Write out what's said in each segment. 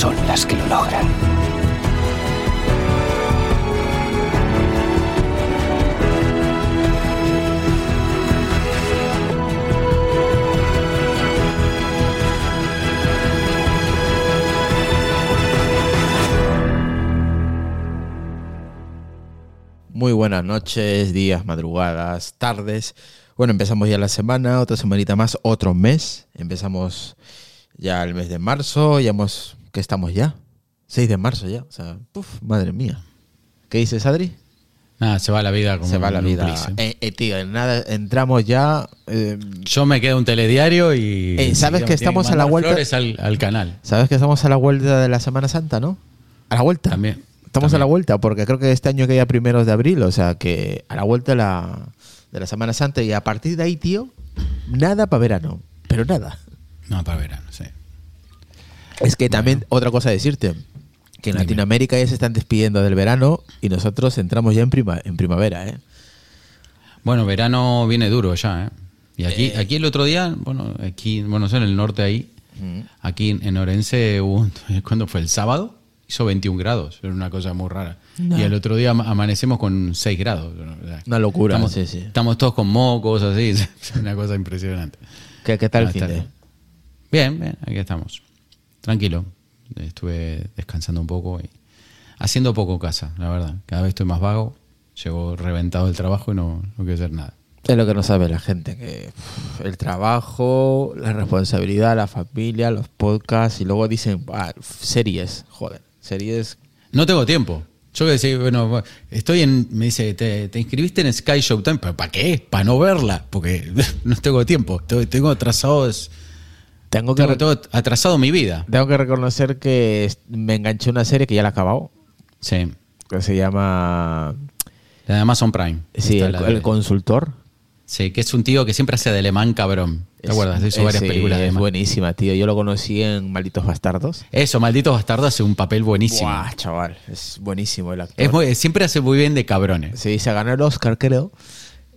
son las que lo logran. Muy buenas noches, días, madrugadas, tardes. Bueno, empezamos ya la semana, otra semanita más, otro mes. Empezamos ya el mes de marzo, ya hemos, ¿qué estamos ya? 6 de marzo ya, o sea, puf, madre mía. ¿Qué dices, Adri? Nada, se va la vida como Se va la vida. plis, ¿eh? Eh, eh, tío, en nada, entramos ya. eh, Yo me quedo un telediario y. Eh, ¿sabes y que estamos a la vuelta? al, al canal. ¿Sabes que estamos a la vuelta de la Semana Santa, no? A la vuelta. También. Estamos a la vuelta, porque creo que este año que ya primeros de abril, o sea que a la vuelta de la, de la Semana Santa y a partir de ahí, tío, nada para verano, pero nada. No, para verano, sí. Es que también otra cosa a decirte, que en Dime. Latinoamérica ya se están despidiendo del verano y nosotros entramos ya en, prima, en primavera, ¿eh? Bueno, verano viene duro ya, ¿eh? Y aquí, aquí el otro día, bueno, aquí, bueno, en el norte ahí, aquí en Orense, hubo ¿cuándo fue? El sábado, hizo 21 grados, era una cosa muy rara. Y el otro día ama- amanecemos con 6 grados. Una locura, estamos, sí, sí. Estamos todos con mocos, así, es una cosa impresionante. ¿Qué, qué tal el fin de? Bien, bien, aquí estamos. Tranquilo. Estuve descansando un poco y haciendo poco casa, la verdad. Cada vez estoy más vago. Llego reventado del trabajo y no, no quiero hacer nada. Es lo que no sabe la gente, que el trabajo, la responsabilidad, la familia, los podcasts y luego dicen, ah, series, joder, series No tengo tiempo. Yo que decía, bueno, estoy en. Me dice, ¿te, te inscribiste en Sky Showtime? ¿Pero para qué? Para no verla. Porque no tengo tiempo. Tengo, tengo. Tengo que, Tengo, tengo atrasado mi vida. tengo que reconocer que me enganché una serie que ya la he acabado, Sí. que se llama La de Amazon Prime. sí, el, consultor. Sí, que es un tío que siempre hace de alemán cabrón. ¿Te Es- acuerdas? Hizo varias sí, películas de Es buenísima, tío. Yo lo conocí en Malditos Bastardos. Eso, Malditos Bastardos hace un papel buenísimo. Buah, chaval, es buenísimo el actor. Es muy- siempre hace muy bien de cabrones. Sí, se ganó el Oscar, creo.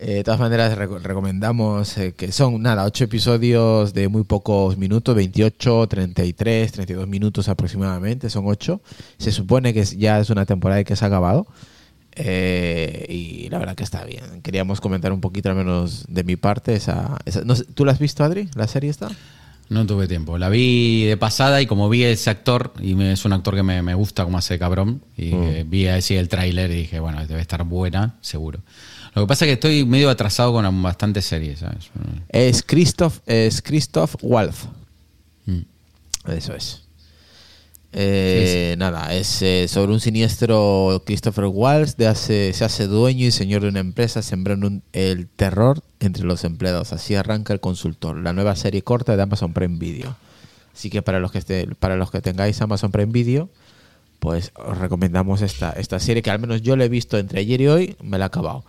Eh, de todas maneras, reco- recomendamos eh, que son, nada, ocho episodios de muy pocos minutos, 28, 33, 32 minutos aproximadamente, son ocho. Se supone que ya es una temporada y que se ha acabado. Eh, y la verdad que está bien. Queríamos comentar un poquito, al menos de mi parte, esa... esa- no sé, ¿Tú la has visto, Adri? ¿La serie está? No tuve tiempo. La vi de pasada y como vi ese actor, y me- es un actor que me, me gusta como hace cabrón, y Mm. eh, vi así el tráiler y dije, bueno, debe estar buena, seguro. Lo que pasa es que estoy medio atrasado con bastantes series, ¿sabes? Es Christoph, es Christoph Waltz. Mm. Eso es. Eh, Nada, es eh, sobre un siniestro Christopher Waltz de hace, se hace dueño y señor de una empresa sembrando un- el terror entre los empleados. Así arranca el consultor, la nueva serie corta de Amazon Prime Video. Así que para los que esté, para los que tengáis Amazon Prime Video, pues os recomendamos esta, esta serie que al menos yo la he visto entre ayer y hoy, me la he acabado.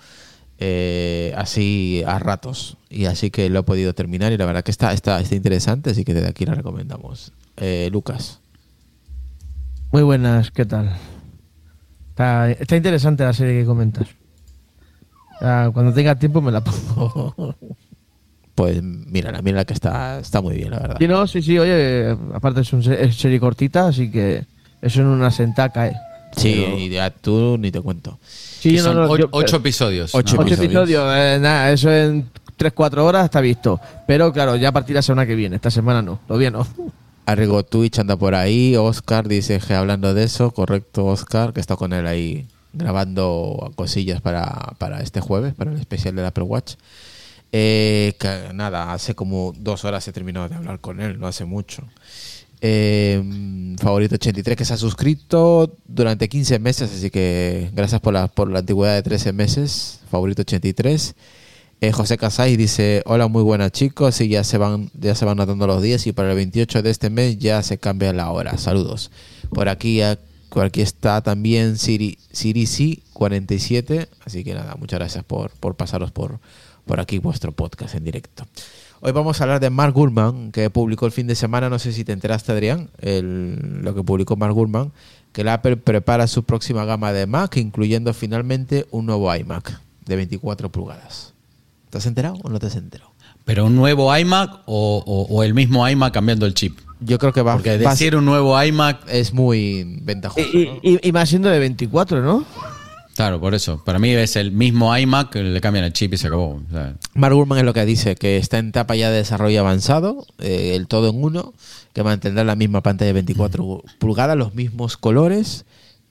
Eh, así a ratos. Y así que lo he podido terminar y la verdad que está, está, está interesante, así que desde aquí la recomendamos. Eh, Lucas. Muy buenas, ¿qué tal? Está, está interesante la serie que comentas. Ah, cuando tenga tiempo me la pongo. Pues mira, mira que está, está muy bien, la verdad. Sí, no, sí, sí, oye, aparte es una serie cortita, así que eso en una sentada cae. Sí, Pero- y ya tú ni te cuento. Sí, no, son no, yo- ocho episodios. Ocho ¿no? Ocho episodios. episodios, eh, nada, eso en 3-4 horas está visto. Pero claro, ya a partir de la semana que viene, esta semana no, todavía no. Arrigo Twitch anda por ahí, Oscar dice que hablando de eso, correcto Oscar, que está con él ahí grabando cosillas para, para este jueves, para el especial del Apple Watch. Eh, que, nada, hace como dos horas he terminado de hablar con él, no hace mucho. Eh, favorito 83 que se ha suscrito durante 15 meses, así que gracias por la, por la antigüedad de 13 meses. Favorito 83. Eh, José Casay dice, hola, muy buenas chicos, y ya se van ya se van notando los días y para el 28 de este mes ya se cambia la hora. Saludos. Por aquí, aquí está también Siri, Siri C 47, así que nada, muchas gracias por, por pasaros por, por aquí vuestro podcast en directo. Hoy vamos a hablar de Mark Gurman, que publicó el fin de semana, no sé si te enteraste Adrián, lo que publicó Mark Gurman, que el Apple prepara su próxima gama de Mac, incluyendo finalmente un nuevo iMac de 24 pulgadas. ¿Te has enterado o no te has enterado? ¿Pero un nuevo iMac o, o- o el mismo iMac cambiando el chip? Yo creo que va, Porque va a decir ser- un nuevo iMac, es muy ventajoso. Y, ¿no? y- y más siendo de 24, ¿no? claro, por eso. Para mí es el mismo iMac, le cambian el chip y se acabó. O sea, Mark Gurman es lo que dice, que está en etapa ya de desarrollo avanzado, eh, el todo en uno, que mantendrá la misma pantalla de 24 pulgadas, los mismos colores,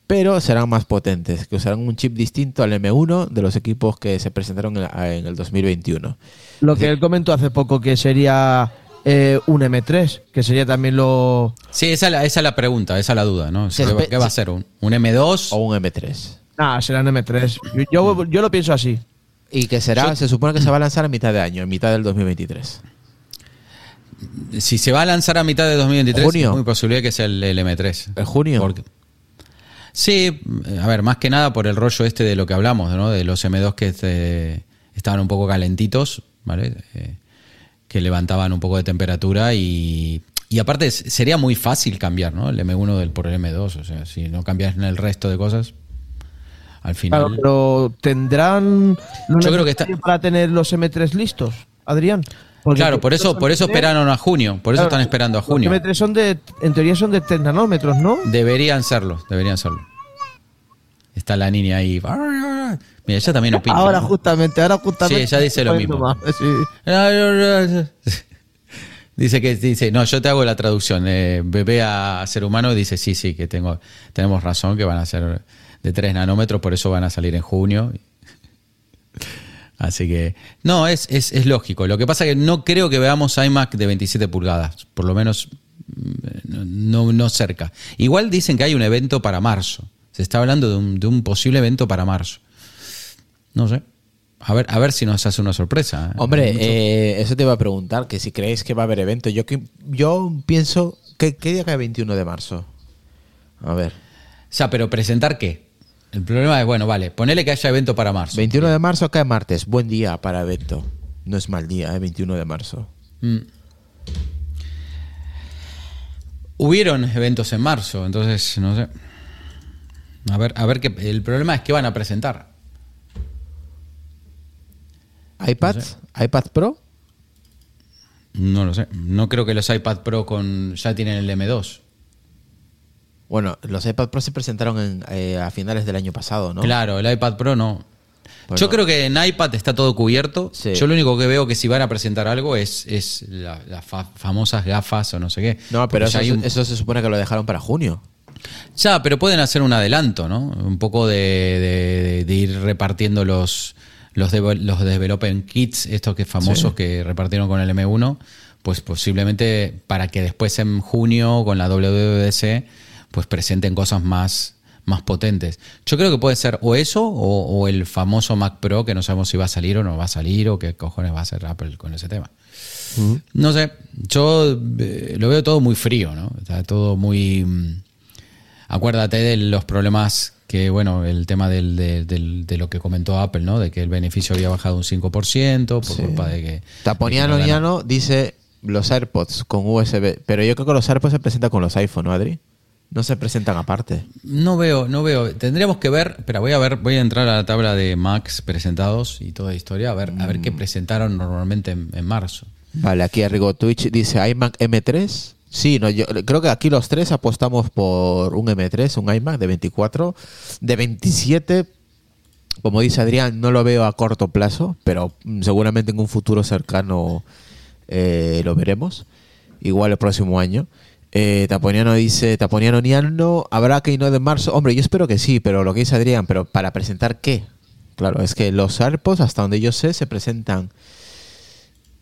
pero serán más potentes, que usarán un chip distinto al M1 de los equipos que se presentaron en, el 2021. Lo que él comentó hace poco que sería eh, un M3, que sería también lo... Sí, esa es, la, esa es la pregunta, esa es la duda, ¿no? ¿Qué, va a ser? ¿Un, un M2? O un M3. Ah, será un M3. Yo, yo, yo lo pienso así. Y que será, Yo- se supone que se va a lanzar a mitad de año, en mitad del 2023. Si se va a lanzar a mitad de 2023, Junio. es muy posible que sea el, el M3. ¿En junio? Porque- sí, a ver, más que nada por el rollo este de lo que hablamos, ¿no? De los M2 que este, estaban un poco calentitos, ¿vale? Eh, que levantaban un poco de temperatura y, y aparte sería muy fácil cambiar, ¿no? El M1 del, por el M2, o sea, si no cambias en el resto de cosas, al final... Claro, pero ¿tendrán Yo creo que está- para tener los M3 listos, Adrián? Porque claro, por eso, los por eso M3 esperaron a junio, por eso claro, están esperando a los junio. M3 son de, en teoría son de 3 nanómetros, ¿no? Deberían serlo, deberían serlo. Está la niña ahí. Mira, ella también opina. Ahora ¿no? justamente, ahora justamente. Sí, ella dice lo mismo. más, sí. Dice que dice, no, yo te hago la traducción. Eh, bebé a ser humano dice, sí, sí, que tengo, tenemos razón, que van a ser de 3 nanómetros, por eso van a salir en junio. Así que, no, es, es, es lógico. Lo que pasa es que no creo que veamos iMac de 27 pulgadas, por lo menos mm, no, no cerca. Igual dicen que hay un evento para marzo. Se está hablando de un, de un posible evento para marzo. No sé. A ver, a ver si nos hace una sorpresa. ¿eh? Hombre, eh, eso te iba a preguntar, que si creéis que va a haber evento. Yo, yo pienso, ¿qué, ¿qué día cae 21 de marzo? A ver, O sea, pero presentar qué? El problema es, bueno, vale, ponele que haya evento para marzo. 21 de marzo cae martes, buen día para evento. No es mal día, ¿eh? 21 de marzo. Mm. Hubieron eventos en marzo, entonces, no sé. A ver, a ver qué. El problema es que van a presentar. iPad, iPad Pro, No lo sé. No creo que los iPad Pro con ya tienen el M2. Bueno, los iPad Pro se presentaron en, eh, a finales del año pasado, ¿no? Claro, el iPad Pro no. Bueno. Yo creo que en iPad está todo cubierto. Sí. Yo lo único que veo que si van a presentar algo es, es la- las fa- famosas gafas o no sé qué. No, pero eso, un- se supone que lo dejaron para junio. Ya, pero pueden hacer un adelanto, ¿no? Un poco de, de- de ir repartiendo los, los, devo- los development kits, estos que famosos Sí. que repartieron con el M1, pues posiblemente para que después en junio con la WWDC pues presenten cosas más, más potentes. Yo creo que puede ser o eso o, o el famoso Mac Pro que no sabemos si va a salir o no va a salir o qué cojones va a hacer Apple con ese tema. No sé, yo eh, lo veo todo muy frío, ¿no? Está todo muy... mm, Acuérdate de los problemas que, bueno, el tema del, de, del- de lo que comentó Apple, ¿no? De que el beneficio había bajado un 5% por Sí. culpa de que... Taponiano de que no ganó. Niano dice los AirPods con USB, pero yo creo que los AirPods se presentan con los iPhone, ¿no, Adri? No se presentan aparte. No veo, no veo. Tendríamos que ver, pero voy a ver, voy a entrar a la tabla de Macs presentados y toda la historia, a ver, a ver qué Mm. presentaron normalmente en, en marzo. Vale, aquí Arrigo Twitch dice iMac M3. Sí, no, yo creo que aquí los tres apostamos por un M3, un iMac de 24, de 27. Como dice Adrián, no lo veo a corto plazo, pero seguramente en un futuro cercano eh, lo veremos. Igual el próximo año. Eh, Taponiano dice, Taponiano Niano, ¿habrá que no de marzo? Hombre, yo espero que sí, pero lo que dice Adrián, pero ¿para presentar qué? Claro, es que los AirPods, hasta donde yo sé, se presentan...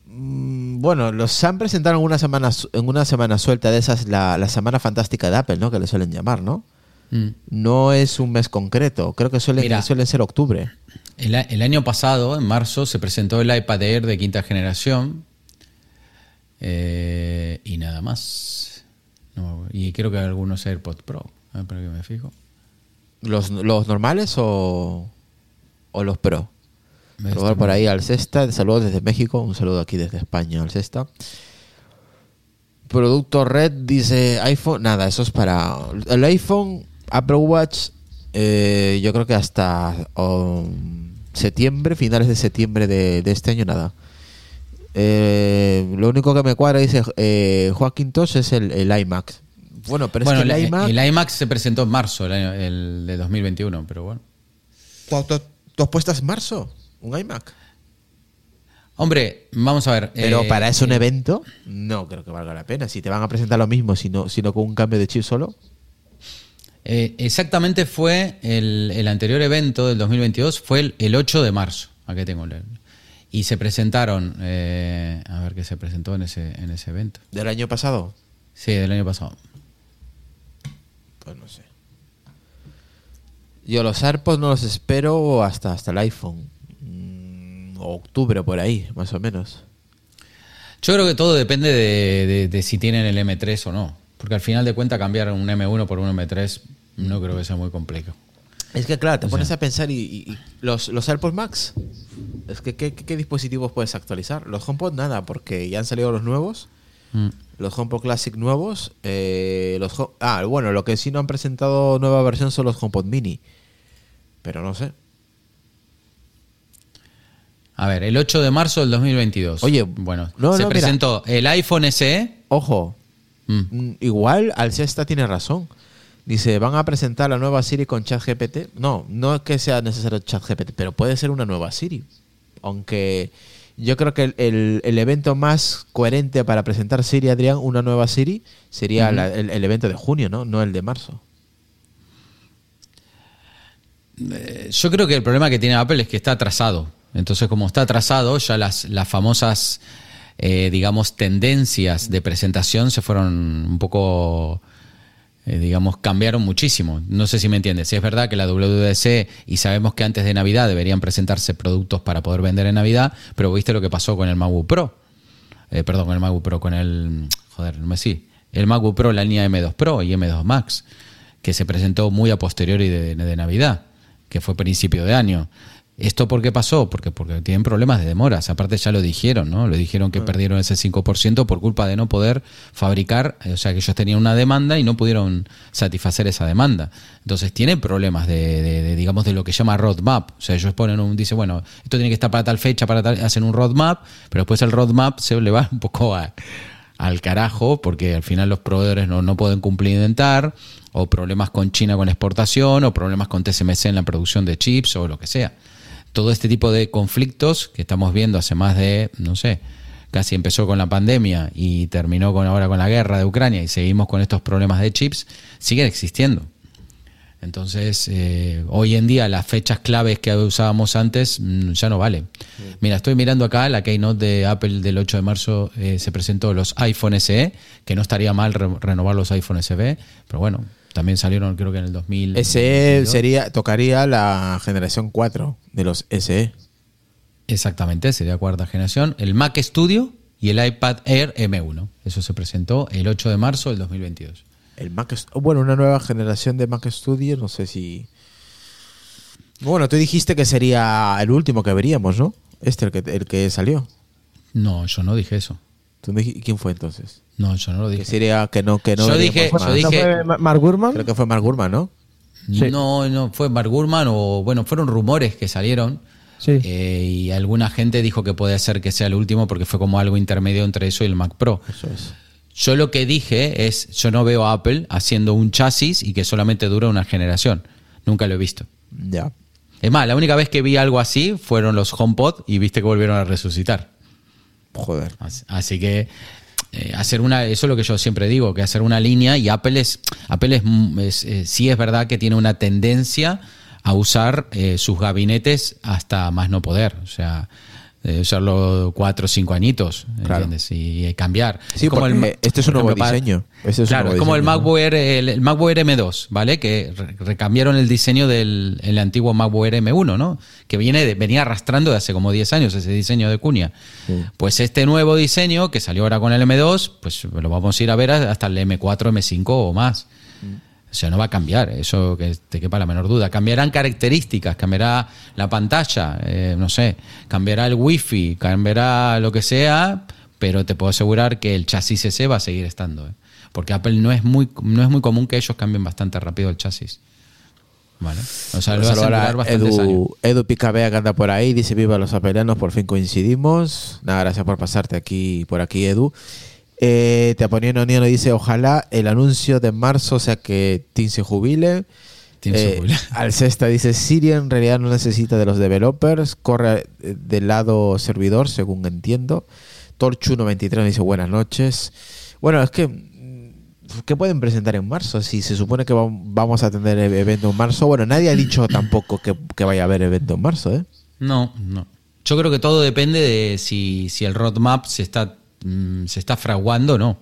Mm, Bueno, los han presentado en una semana, en una semana suelta de esas, la, la semana fantástica de Apple, ¿no? Que le suelen llamar, ¿no? Mm. No es un mes concreto, creo que suelen, Mira. suelen ser octubre. El, el año pasado, en marzo, se presentó el iPad Air de quinta generación. Eh, y nada más. No, y creo que algunos AirPods Pro. A ver, para que me fijo. ¿Los, los normales o, o los Pro? Este- Probar por ahí al Cesta, saludos desde México, un saludo aquí desde España al Cesta. Producto Red dice iPhone, nada, eso es para el iPhone, Apple Watch, eh, yo creo que hasta um, septiembre, finales de septiembre de, de este año, nada. Eh, lo único que me cuadra, dice eh, Joaquín Tosh, es el, el iMac. Bueno, pero bueno, es que el, el, iMac... el iMac se presentó en marzo, el, año- el de 2021, pero bueno. ¿Tú, en marzo un iMac? Hombre, vamos a ver. Pero eh, para eso un evento, no creo que valga la pena. Si te van a presentar lo mismo, sino, sino con un cambio de chip solo. eh, exactamente fue el, el anterior evento del 2022, fue el, el 8 de marzo. Aquí tengo el. Y se presentaron. eh, a ver qué se presentó en ese, en ese evento. Del año pasado, Sí, del año pasado. pues no sé. Yo los AirPods no los espero hasta, hasta el iPhone. Mm, octubre por ahí, más o menos. Yo creo que todo depende de, de- de si tienen el M3 o no. Porque al final de cuentas cambiar un M1 por un M3 no creo que sea muy complejo. Es que claro, te O pones sea- a pensar y, y- y los, los AirPods Max, es que ¿qué, qué- dispositivos puedes actualizar? Los HomePod nada, porque ya han salido los nuevos. Mm. Los HomePod Classic nuevos. eh, los ah, bueno, lo que sí no han presentado nueva versión son los HomePod Mini. Pero no sé. A ver, el 8 de marzo del 2022. Oye, bueno, no, se no, mira. presentó el iPhone SE. Ojo, Mm. mm, igual Alcesta tiene razón. Dice, van a presentar la nueva Siri con ChatGPT. No, no es que sea necesario ChatGPT, pero puede ser una nueva Siri. Aunque yo creo que el, el- el evento más coherente para presentar Siri, Adrián, una nueva Siri, sería la- el, el evento de junio, ¿no? No el de marzo. Eh, Yo creo que el problema que tiene Apple es que está atrasado. Entonces, como está atrasado, ya las, las famosas, eh, digamos, tendencias de presentación se fueron un poco, eh, digamos, cambiaron muchísimo. No sé si me entiendes. Si es verdad que la WDC, y sabemos que antes de Navidad deberían presentarse productos para poder vender en Navidad, pero viste lo que pasó con el MacBook Pro. Eh, perdón, con el MacBook Pro, con el, joder, no me sí, el MacBook Pro, la línea M2 Pro y M2 Max, que se presentó muy a posteriori de, de Navidad, que fue principio de año. ¿Esto por qué pasó? Porque, porque tienen problemas de demoras. Aparte ya lo dijeron, ¿no? Lo dijeron que perdieron ese 5% por culpa de no poder fabricar, eh, o sea que ellos tenían una demanda y no pudieron satisfacer esa demanda. Entonces tienen problemas de, de- de, digamos, de lo que llama roadmap. O sea, ellos ponen un, dice, bueno, esto tiene que estar para tal fecha, para tal, hacen un roadmap, pero después el roadmap se le va un poco a- al carajo, porque al final los proveedores no, no pueden cumplimentar, o problemas con China con la exportación, o problemas con TSMC en la producción de chips, o lo que sea. Todo este tipo de conflictos que estamos viendo hace más de, no sé, casi empezó con la pandemia y terminó con ahora con la guerra de Ucrania y seguimos con estos problemas de chips, siguen existiendo. Entonces, eh, hoy en día las fechas claves que usábamos antes mm, ya no valen. Mira, estoy mirando acá la keynote de Apple del 8 de marzo, eh, se presentó los iPhone SE, que no estaría mal re- renovar los iPhone SE, pero bueno, también salieron creo que en el 2000. SE sería, tocaría la generación 4 de los. SE. Exactamente, sería cuarta generación. El Mac Studio y el iPad Air M1. Eso se presentó el 8 de marzo del 2022. El Mac, bueno, una nueva generación de Mac Studio, no sé si... Bueno, tú dijiste que sería el último que veríamos, ¿no? Este, el que, el que salió. No, yo no dije eso. ¿Tú dij- ¿Quién fue entonces? No, yo no lo Que dije. sería que no, que no Yo veríamos dije- más. yo ¿No dije- fue Ma- Mark Gurman? Creo que fue Mark Gurman, ¿no? Sí. No, no, fue Mark Gurman o, bueno, fueron rumores que salieron. Sí. eh, y alguna gente dijo que puede ser que sea el último porque fue como algo intermedio entre eso y el Mac Pro. Eso es. Yo lo que dije es, yo no veo a Apple haciendo un chasis y que solamente dura una generación. Nunca lo he visto. Ya. Es más, la única vez que vi algo así fueron los HomePod y viste que volvieron a resucitar. Joder. Así, que eh, hacer una, eso es lo que yo siempre digo, que hacer una línea y Apple es, Apple es, es, sí es verdad que tiene una tendencia a usar eh, sus gabinetes hasta más no poder, o sea, de usarlo cuatro o cinco añitos, Claro. ¿entiendes? Y, eh, cambiar. Sí, Es como el este es un nuevo ejemplo, diseño. Este es claro, nuevo es como el. MacBook Air, el, el MacBook Air M2, ¿vale? Que re- recambiaron el diseño del el antiguo MacBook Air M1, ¿no? Que viene de- venía arrastrando de hace como 10 años ese diseño de cuña. Pues este nuevo diseño que salió ahora con el M2, pues lo vamos a ir a ver hasta el M4, M5 o más. O sea, no va a cambiar, eso que te quepa la menor duda. Cambiarán características, cambiará la pantalla, eh, no sé, cambiará el wifi, cambiará lo que sea, pero te puedo asegurar que el chasis ese va a seguir estando. ¿eh? Porque Apple no es muy no es muy común que ellos cambien bastante rápido el chasis. ¿Vale? O sea, lo años. Edu, Edu Picabea que anda por ahí, dice viva los apelianos, por fin coincidimos. Nada, gracias por pasarte aquí por aquí, Edu. Eh, te poniendo Niano dice, ojalá el anuncio de marzo sea que Tim se jubile. Tim se Eh, jubile. al sexta dice, Siri en realidad no necesita de los developers, corre eh, del lado servidor, según entiendo. Torchu93 nos dice, buenas noches. Bueno, es que mm, ¿Qué pueden presentar en marzo? Si se supone que va- vamos a tener e- evento en marzo. Bueno, nadie ha dicho tampoco que, que vaya a haber evento en marzo, ¿eh? No, no. Yo creo que todo depende de si, si el roadmap se está, mm, se está fraguando no.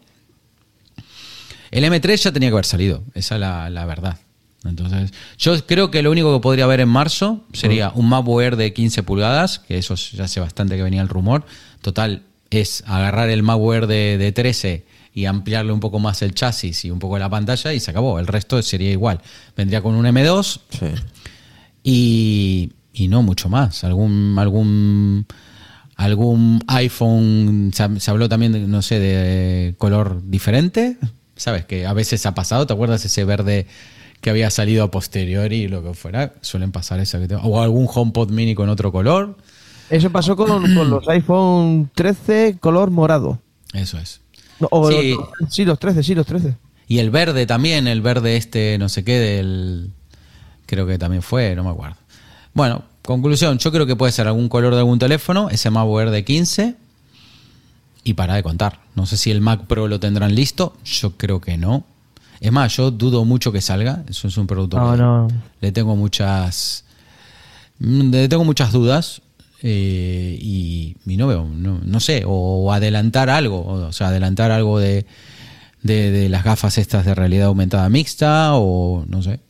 El M3 ya tenía que haber salido, esa es la, la verdad. Entonces, yo creo que lo único que podría haber en marzo sería un MacBook de 15 pulgadas, que eso ya hace bastante que venía el rumor. Total, es agarrar el MacBook de, de 13 y ampliarle un poco más el chasis y un poco la pantalla y se acabó. El resto sería igual. Vendría con un M2, Sí. y, y no mucho más. Algún algún algún iPhone se, se habló también no sé de color diferente, sabes que a veces ha pasado. ¿Te acuerdas ese verde que había salido a posteriori y lo que fuera? Suelen pasar eso. O algún HomePod Mini con otro color. Eso pasó con, con los iPhone 13 color morado. Eso es. No, o Sí. los- sí, los 13, sí, los 13. Y el verde también, el verde este, no sé qué, del. Creo que también fue, no me acuerdo. Bueno, conclusión, yo creo que puede ser algún color de algún teléfono, ese MacBook Air de 15. Y para de contar. No sé si el Mac Pro lo tendrán listo, yo creo que no. Es más, yo dudo mucho que salga. Eso es un producto No, que no. le tengo muchas. mm, Le tengo muchas dudas. eh, y, y no veo, no, no sé, o adelantar algo, o sea, adelantar algo de, de, de las gafas estas de realidad aumentada mixta, o no sé.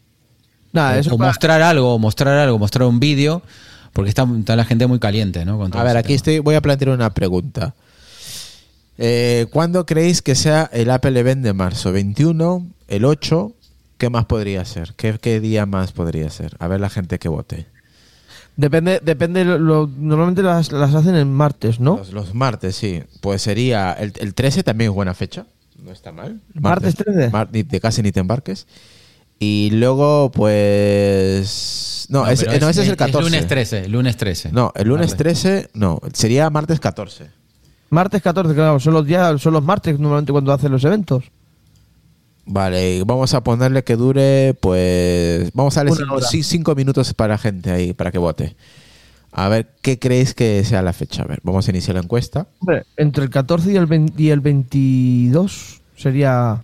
Nada, o, eso o pa- mostrar algo, mostrar algo, mostrar un vídeo, porque está, está la gente muy caliente, ¿no? Con todo A ver, aquí tema. estoy, voy a plantear una pregunta. Eh, ¿Cuándo creéis que sea el Apple Event de marzo? ¿21? ¿El 8? ¿Qué más podría ser? ¿Qué, qué día más podría ser? A ver la gente que vote. Depende, depende lo, normalmente las, las hacen en martes, ¿no? Los, los martes, sí. Pues sería el, el 13 también es buena fecha. No está mal. ¿Martes 13? mar- ni de casi ni te embarques. Y luego, pues... No, ese, pero no, ese es el 14. lunes 13, lunes 13. No, el lunes Martes. 13, no, sería martes 14. Martes 14, claro, son los días, son los martes normalmente cuando hacen los eventos. Vale, y vamos a ponerle que dure, pues. Vamos a darle cinco, cinco minutos para la gente ahí, para que vote. A ver, ¿qué creéis que sea la fecha? A ver, vamos a iniciar la encuesta. Hombre, entre el 14 y el, 20 y el 22 sería...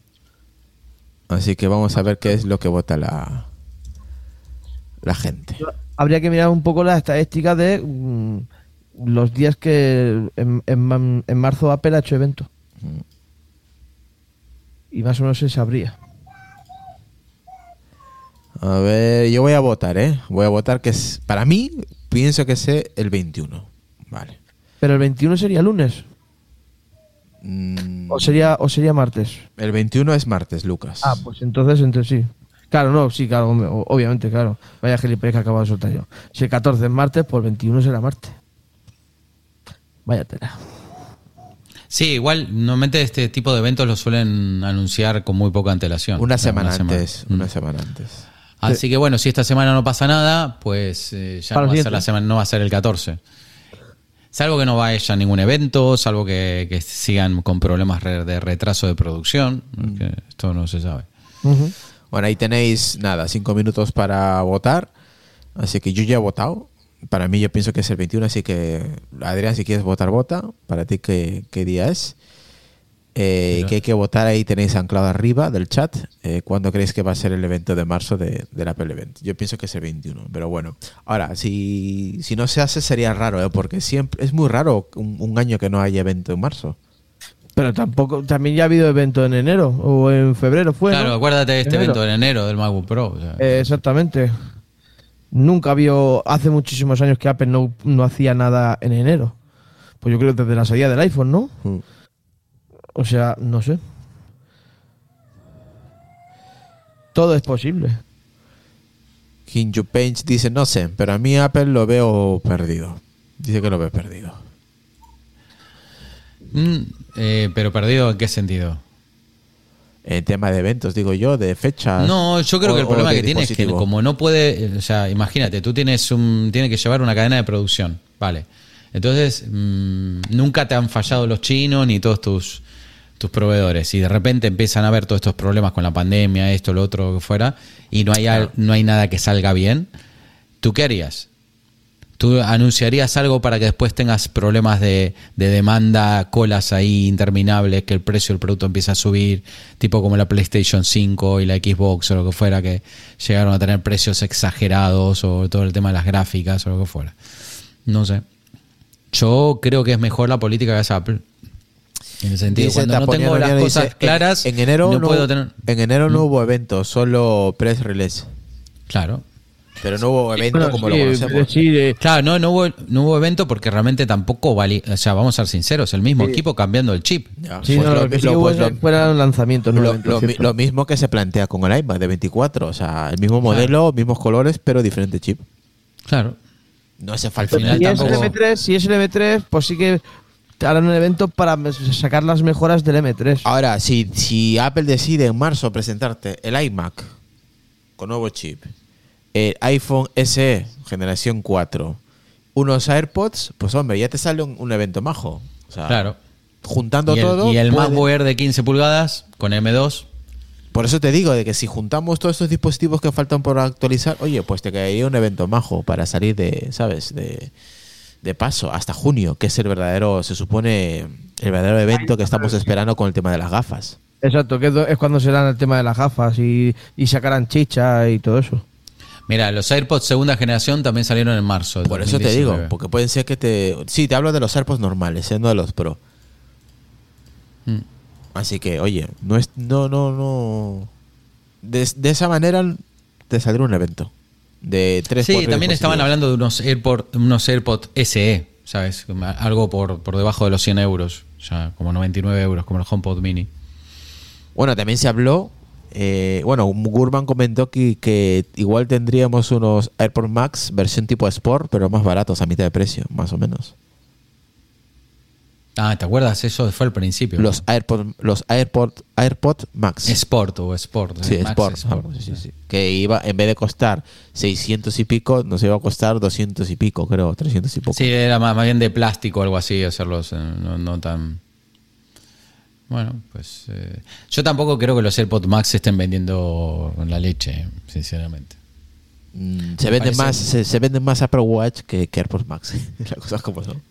Así que vamos a ver qué es lo que vota la, la gente. Habría que mirar un poco la estadística de mm, los días que en, en- en marzo Apple ha hecho evento. Y más o menos se sabría. A ver, yo voy a votar, ¿eh? Voy a votar que es. Para mí, pienso que es el 21. Vale. Pero el 21 sería lunes. Mm, O sería, o sería martes. el 21 es martes, Lucas. Ah, pues entonces, entre sí. Claro, no, sí, claro, obviamente, claro. Vaya gilipollas que acabo de soltar yo. Si el 14 es martes, pues el 21 será martes. Vaya tela. Sí, igual, normalmente este tipo de eventos los suelen anunciar con muy poca antelación. una semana semana. antes. Mm. Una semana antes. Así que bueno, si esta semana no pasa nada, pues eh, ya no va, a ser la semana, no va a ser el 14. Salvo que no vaya a ningún evento, salvo que, que sigan con problemas de retraso de producción, porque esto no se sabe. Ujú. Bueno, ahí tenéis, nada, cinco minutos para votar. Así que yo ya he votado. Para mí yo pienso que es el 21, así que Adrián, si quieres votar, vota. Para ti, ¿qué, qué día es? Eh, que hay que votar ahí tenéis anclado arriba del chat eh, cuándo creéis que va a ser el evento de marzo de, del Apple Event. Yo pienso que es el 21, pero bueno. Ahora, si, si no se hace sería raro, ¿eh? porque siempre es muy raro un, un año que no haya evento en marzo. Pero tampoco, también ya ha habido evento en enero o en febrero fue. claro, ¿no? acuérdate de este Enero. evento en enero del MacBook Pro. o sea. Eh, exactamente. Nunca había, hace muchísimos años que Apple no, no hacía nada en enero. Pues yo creo que desde la salida del iPhone, ¿no? Mm. O sea, no sé. Todo es posible. Hinju Page dice, no sé, pero a mí Apple lo veo perdido. Dice que lo ve perdido. Mm, eh, pero perdido en qué sentido? En tema de eventos, digo yo, de fechas. No, yo creo o- que el problema que tiene es que como no puede, o sea, imagínate, tú tienes un, tiene que llevar una cadena de producción, vale. Entonces, mm, nunca te han fallado los chinos ni todos tus, tus proveedores. Y de repente empiezan a haber todos estos problemas con la pandemia, esto, lo otro, lo que fuera, y no hay, no hay nada que salga bien. ¿Tú qué harías? ¿Tú anunciarías algo para que después tengas problemas de, de demanda, colas ahí interminables, que el precio del producto empieza a subir, tipo como la PlayStation 5 y la Xbox o lo que fuera, que llegaron a tener precios exagerados o todo el tema de las gráficas o lo que fuera? No sé. Yo creo que es mejor la política que hace Apple. En el sentido, Dice cuando no tengo las cosas dice, claras, en, enero no, no, puedo tener... En enero no hubo evento, solo press release. Claro. Pero no hubo evento Bueno, como sí, lo conocemos. sí, eh, Claro, no, no, hubo, no hubo evento porque realmente tampoco valía. O sea, vamos a ser sinceros, el mismo equipo cambiando el chip. Ya, sí, pues no, lo, lo que sí hubo pues fueron lanzamientos, no lo- lo mismo que se plantea con el iMac de 24. O sea, el mismo modelo, mismos colores, pero diferente chip. Claro. No hace falta si, es el tampoco- M3, si es el M3, pues sí que harán un evento para sacar las mejoras del M3. Ahora, si, si Apple decide en marzo presentarte el iMac con nuevo chip, el iPhone SE generación 4, unos AirPods, pues hombre, ya te sale un, un evento majo. O sea, Claro. Juntando Y el, todo. y el puede- MacBook Air de 15 pulgadas con M2. Por eso te digo de que si juntamos todos estos dispositivos que faltan por actualizar, oye, pues te caería un evento majo para salir de, ¿sabes? De, de paso hasta junio, que es el verdadero, se supone, el verdadero evento que estamos esperando con el tema de las gafas. Exacto, que es do- es cuando serán el tema de las gafas y, y sacarán chicha y todo eso. Mira, los AirPods segunda generación también salieron en marzo. Por eso te 2019. digo, porque pueden ser que te... Sí, te hablo de los AirPods normales, ¿eh? no de los Pro. Mm. Así que, oye, no es... No, no, no... De, de esa manera te saldrá un evento. De Sí, también estaban hablando de unos AirPods unos AirPod SE, ¿sabes? Algo por, por debajo de los 100 euros. O sea, como 99 euros, como el HomePod Mini. Bueno, también se habló. eh, bueno, Gurman comentó que, que igual tendríamos unos AirPods Max versión tipo Sport, pero más baratos, a mitad de precio, más o menos. Ah, ¿te acuerdas? Eso fue al principio. Los AirPods, los AirPods, AirPods Max. Sport o Sport. sí, Max Sport. Sport, ah, sí, sí, sí. Que iba, en vez de costar 600 y pico, nos iba a costar 200 y pico, creo, 300 y poco. Sí, era más, más bien de plástico o algo así, hacerlos eh, no, no tan... Bueno, pues eh, yo tampoco creo que los AirPods Max se estén vendiendo en la leche, sinceramente. Mm, se, venden más, se, se venden más Apple Watch que, que AirPods Max. Las cosas como son.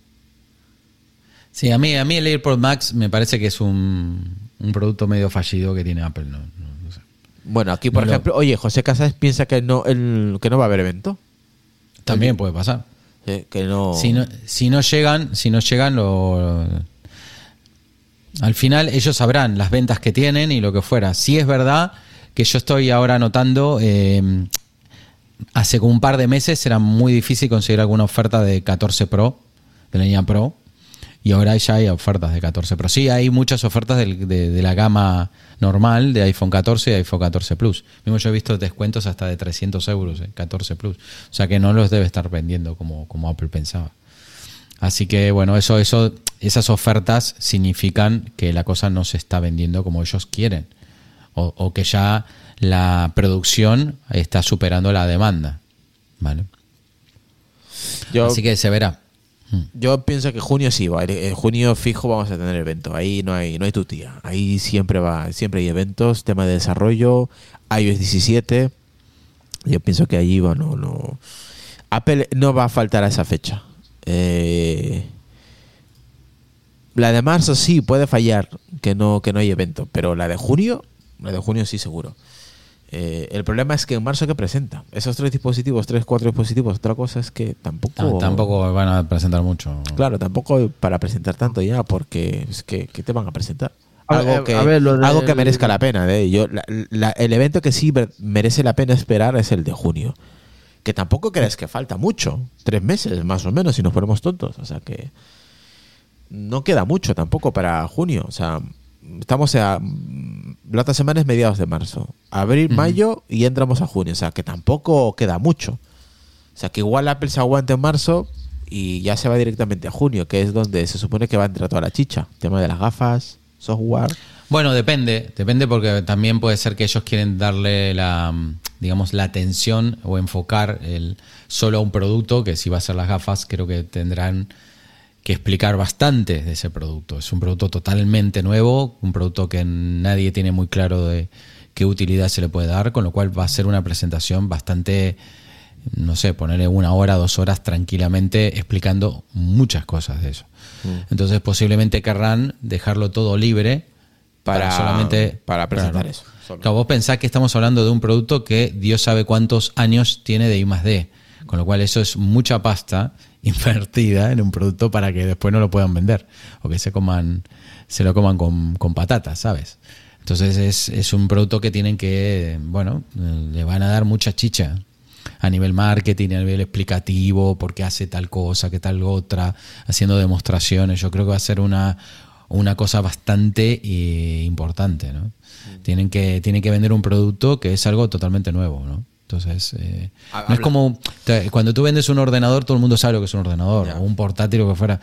Sí, a mí, a mí el AirPod Max me parece que es un, un producto medio fallido que tiene Apple. No, no- no sé. Bueno, aquí por lo- ejemplo, oye, José Casas piensa que no, el, que no va a haber evento. También puede pasar. Que no. Si no, si no llegan, si no llegan, lo, al final ellos sabrán las ventas que tienen y lo que fuera. Si es verdad que yo estoy ahora notando, eh, hace como un par de meses era muy difícil conseguir alguna oferta de 14 Pro, de la línea Pro, y ahora ya hay ofertas de 14 Pro. Sí, hay muchas ofertas del- de, de la gama normal de iPhone 14 y iPhone 14 Plus. Mismo yo he visto descuentos hasta de 300 euros en 14 Plus. O sea que no los debe estar vendiendo como, como Apple pensaba. Así que bueno, eso, eso, esas ofertas significan que la cosa no se está vendiendo como ellos quieren. O, o que ya la producción está superando la demanda. ¿Vale? yo, Así que se verá. Mm. yo pienso que junio sí va. En junio fijo vamos a tener evento. Ahí no hay, no hay tu tía. Ahí siempre va, siempre hay eventos, tema de desarrollo, iOS 17. Yo pienso que allí va, no, no. Apple no va a faltar a esa fecha. Eh, La de marzo sí puede fallar, que no, que no hay evento, pero la de junio, la de junio sí seguro. Eh, el problema es que en marzo que presenta esos tres dispositivos, tres, cuatro dispositivos, otra cosa es que tampoco... Ah, tampoco van a presentar mucho. Claro, tampoco para presentar tanto ya, porque es que ¿qué te van a presentar? A Algo, que, a ver, lo de- algo que merezca la pena. ¿eh? Yo, la- la- el evento que sí merece la pena esperar es el de junio. Que tampoco crees que falta mucho. Tres meses más o menos, si nos ponemos tontos. O sea que no queda mucho tampoco para junio. O sea, estamos a. La otra semana es mediados de marzo. Abril, mayo y entramos a junio. O sea que tampoco queda mucho. O sea que igual Apple se aguanta en marzo y ya se va directamente a junio, que es donde se supone que va a entrar toda la chicha. Tema de las gafas, software. Bueno, depende, depende porque también puede ser que ellos quieren darle la, digamos, la atención o enfocar el, solo a un producto, que si va a ser las gafas, creo que tendrán que explicar bastante de ese producto. Es un producto totalmente nuevo, un producto que nadie tiene muy claro de qué utilidad se le puede dar, con lo cual va a ser una presentación bastante, no sé, ponerle una hora, dos horas tranquilamente explicando muchas cosas de eso. Entonces posiblemente querrán dejarlo todo libre para, Para- solamente para presentar eso, solo. Claro, vos pensás que estamos hablando de un producto que Dios sabe cuántos años tiene de I más D, con lo cual eso es mucha pasta invertida en un producto para que después no lo puedan vender o que se coman se lo coman con, con patatas, ¿sabes? Entonces es, es un producto que tienen que, bueno, le van a dar mucha chicha a nivel marketing, a nivel explicativo, por qué hace tal cosa, qué tal otra, haciendo demostraciones. Yo creo que va a ser una, una cosa bastante eh, importante, ¿no? Tienen que, tienen que vender un producto que es algo totalmente nuevo, ¿no? Entonces, eh, no es como te- cuando tú vendes un ordenador, todo el mundo sabe lo que es un ordenador, o un portátil o que fuera.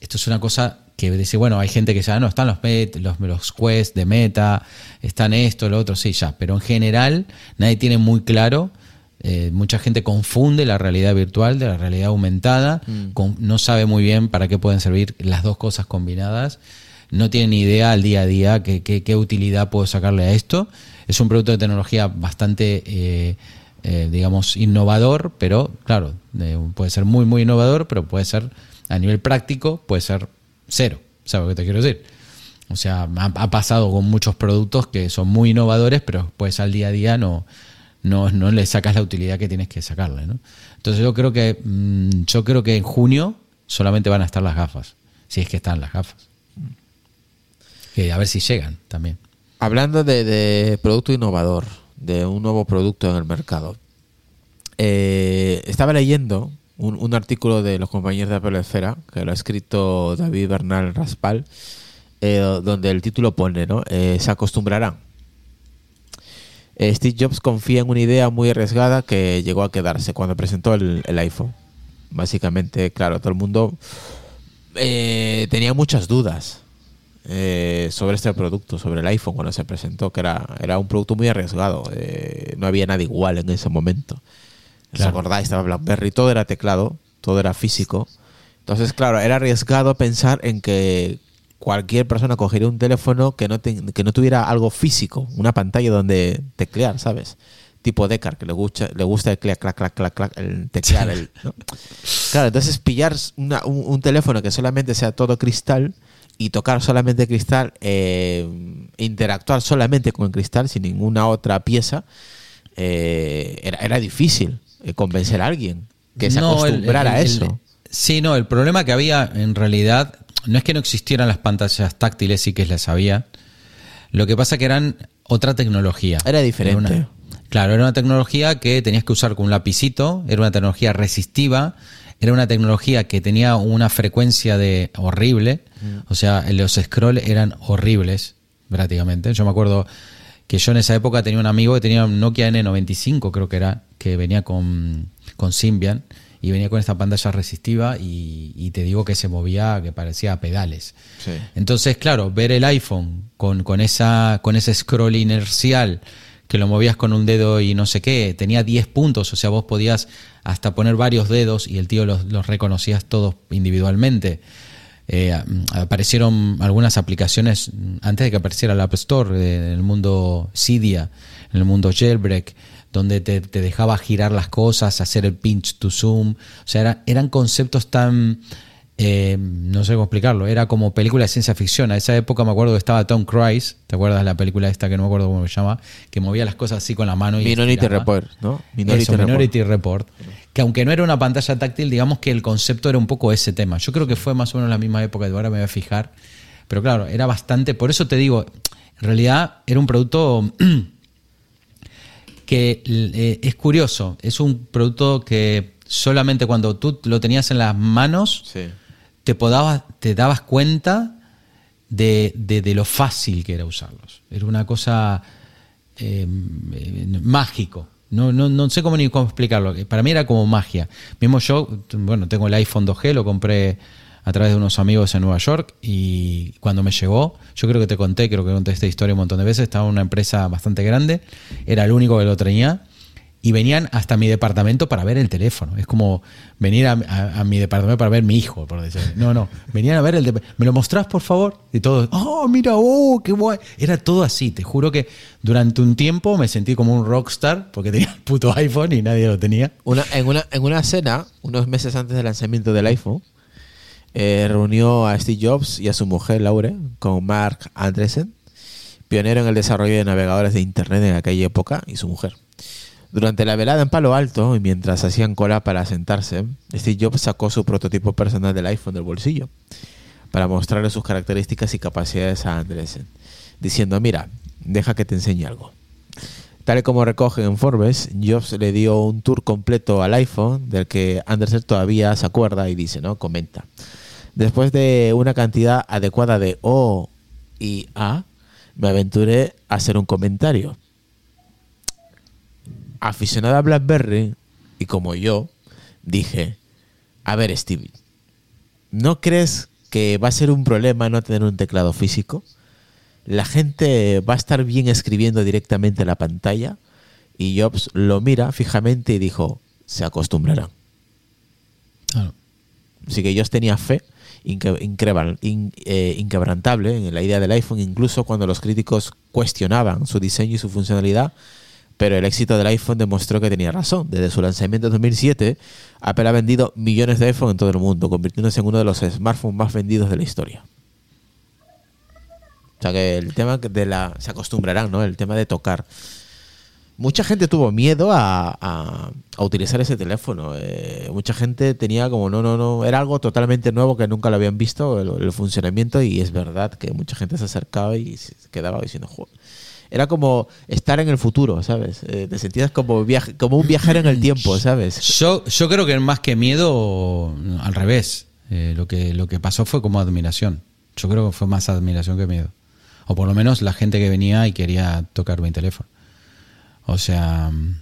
Esto es una cosa que dice, bueno, hay gente que ya no, están los, met- los, los Quest de Meta, están esto, lo otro, sí, ya, pero en general nadie tiene muy claro. eh, mucha gente confunde la realidad virtual de la realidad aumentada, con- no sabe muy bien para qué pueden servir las dos cosas combinadas, no tiene ni idea al día a día qué, qué- qué utilidad puedo sacarle a esto. Es un producto de tecnología bastante, eh, eh, digamos, innovador, pero claro, eh, puede ser muy, muy innovador, pero puede ser a nivel práctico, puede ser cero. ¿Sabes lo que te quiero decir? O sea, ha, ha pasado con muchos productos que son muy innovadores, pero pues al día a día no, no, no le sacas la utilidad que tienes que sacarle. ¿no? Entonces yo creo que mm, yo creo que en junio solamente van a estar las gafas, si es que están las gafas. Que a ver si llegan también. Hablando de, de producto innovador, de un nuevo producto en el mercado. eh, estaba leyendo un, artículo de los compañeros de Apple Esfera, que lo ha escrito David Bernal Raspal, eh, donde el título pone, ¿no? Eh, se acostumbrarán. Steve Jobs confía en una idea muy arriesgada que llegó a quedarse cuando presentó el, el iPhone. Básicamente, claro, todo el mundo tenía muchas dudas eh, sobre este producto, sobre el iPhone cuando se presentó, que era, era un producto muy arriesgado. eh, no había nada igual en ese momento. ¿Os Claro. acordáis? Estaba BlackBerry, todo era teclado, todo era físico. Entonces, claro, era arriesgado pensar en que cualquier persona cogería un teléfono que no, te- que no tuviera algo físico, una pantalla donde teclear, ¿sabes? Tipo Decar, que le gusta, le gusta el clac, clac, clac, clac, clac, el teclear. el- ¿no? Claro, entonces pillar una- un, un teléfono que solamente sea todo cristal y tocar solamente cristal, eh, interactuar solamente con el cristal sin ninguna otra pieza, eh, era, era difícil eh, convencer a alguien que se No, el- acostumbrara el- a eso. sí, no, el problema que había en realidad no es que no existieran las pantallas táctiles, sí que las había. Lo que pasa que eran otra tecnología. Era diferente. una- claro, era una tecnología que tenías que usar con un lapicito, era una tecnología resistiva, era una tecnología que tenía una frecuencia de horrible, o sea, los scrolls eran horribles prácticamente. Yo me acuerdo que yo en esa época tenía un amigo que tenía un Nokia N95, creo que era, que venía con, con Symbian y venía con esta pantalla resistiva y, y te digo que se movía que parecía a pedales. Sí. Entonces, claro, ver el iPhone con, con, esa, con ese scroll inercial que lo movías con un dedo y no sé qué, tenía 10 puntos, o sea, vos podías hasta poner varios dedos y el tío los, los reconocías todos individualmente. Eh, aparecieron algunas aplicaciones antes de que apareciera el App Store eh, en el mundo Cydia, en el mundo Jailbreak, donde te, dejaba girar las cosas, hacer el pinch to zoom. O sea, era- eran conceptos tan eh, no sé cómo explicarlo, era como película de ciencia ficción. A esa época me acuerdo que estaba Tom Cruise, ¿te acuerdas de la película esta que no me acuerdo cómo se llama? Que movía las cosas así con la mano y Minority estiraba. Report, ¿no? Eso, Minority Report. Que aunque no era una pantalla táctil, digamos que el concepto era un poco ese tema. Yo creo que fue más o menos la misma época, de ahora me voy a fijar. Pero claro, era bastante. Por eso te digo, en realidad era un producto que eh, es curioso. Es un producto que solamente cuando tú lo tenías en las manos Sí. Te, podabas, te dabas cuenta de, de- lo fácil que era usarlos. Era una cosa eh, eh, mágico. No, no, no sé cómo ni cómo explicarlo. Para mí era como magia. Mismo yo, bueno, tengo el iPhone 2G, lo compré a través de unos amigos en Nueva York y cuando me llegó, yo creo que te conté, creo que conté esta historia un montón de veces, estaba en una empresa bastante grande, era el único que lo tenía y venían hasta mi departamento para ver el teléfono. Es como venir a, mi departamento para ver mi hijo, por decir. No, no, venían a ver el. ¿Me lo mostrás, por favor? Y todos, oh, mira, oh, qué guay. Era todo así. Te juro que durante un tiempo me sentí como un rockstar porque tenía el puto iPhone y nadie lo tenía. Una, en, una, en una cena, unos meses antes del lanzamiento del iPhone, eh, reunió a Steve Jobs y a su mujer, Laure, con Mark Andreessen, pionero en el desarrollo de navegadores de Internet en aquella época, y su mujer. Durante la velada en Palo Alto, y mientras hacían cola para sentarse, Steve Jobs sacó su prototipo personal del iPhone del bolsillo para mostrarle sus características y capacidades a Andreessen, diciendo, mira, deja que te enseñe algo. Tal y como recogen en Forbes, Jobs le dio un tour completo al iPhone, del que Anderson todavía se acuerda y dice, ¿no? Comenta. Después de una cantidad adecuada de O y A, me aventuré a hacer un comentario. Aficionado a BlackBerry, y como yo, dije, a ver Steve, ¿no crees que va a ser un problema no tener un teclado físico? la gente va a estar bien escribiendo directamente en la pantalla y Jobs lo mira fijamente y dijo, se acostumbrarán. Claro. Así que Jobs tenía fe eh, inquebrantable en la idea del iPhone, incluso cuando los críticos cuestionaban su diseño y su funcionalidad. Pero el éxito del iPhone demostró que tenía razón. Desde su lanzamiento en 2007, Apple ha vendido millones de iPhone en todo el mundo, convirtiéndose en uno de los smartphones más vendidos de la historia. O sea que el tema de la. Se acostumbrarán, ¿no? El tema de tocar. Mucha gente tuvo miedo a, utilizar ese teléfono. Eh, mucha gente tenía como, no, no, no. Era algo totalmente nuevo que nunca lo habían visto, el, el funcionamiento, y es verdad que mucha gente se acercaba y se quedaba diciendo, "Joder". Era como estar en el futuro, ¿sabes? Eh, te sentías como, viaje, como un viajero en el tiempo, ¿sabes? Yo, yo creo que más que miedo, al revés. Eh, lo, que, lo que pasó fue como admiración. Yo creo que fue más admiración que miedo. O por lo menos la gente que venía y quería tocar mi teléfono. O sea, mm,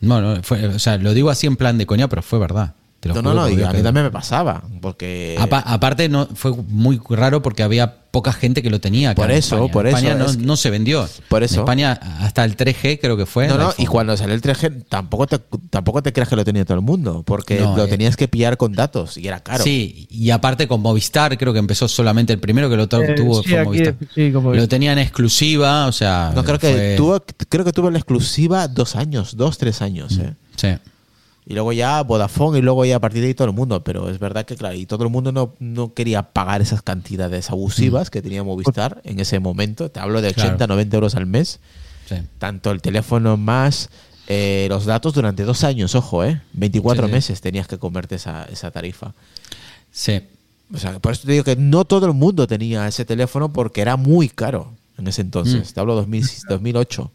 no, no, fue, o sea, lo digo así en plan de coña, pero fue verdad. Te lo No, no, juro no, y a mí también me pasaba, porque... Apa- aparte no fue muy raro porque había poca gente que lo tenía. acá Por en eso, España. por En España eso, no, es que- no se vendió. Por eso. En España hasta el 3G creo que fue. No, no, y cuando salió el 3G tampoco te, tampoco te creas que lo tenía todo el mundo, porque No, lo eh. tenías que pillar con datos y era caro. Sí, y aparte con Movistar, creo que empezó solamente el primero que lo Eh, tuvo sí, fue aquí, Movistar. sí, como Lo Movistar. tenía en exclusiva, o sea. No, creo que tuvo, creo que tuvo la exclusiva dos años, dos, tres años, eh. Sí. Y luego ya Vodafone y luego ya a partir de ahí todo el mundo. Pero es verdad que, claro, y todo el mundo no, no quería pagar esas cantidades abusivas que tenía Movistar en ese momento. Te hablo de 80, Claro. 90 euros al mes. sí. Tanto el teléfono más eh, los datos durante dos años, ojo, ¿eh? 24 Sí, sí. meses tenías que comerte esa, esa tarifa. Sí. O sea, por eso te digo que no todo el mundo tenía ese teléfono porque era muy caro en ese entonces. Mm. Te hablo 2000, 2008.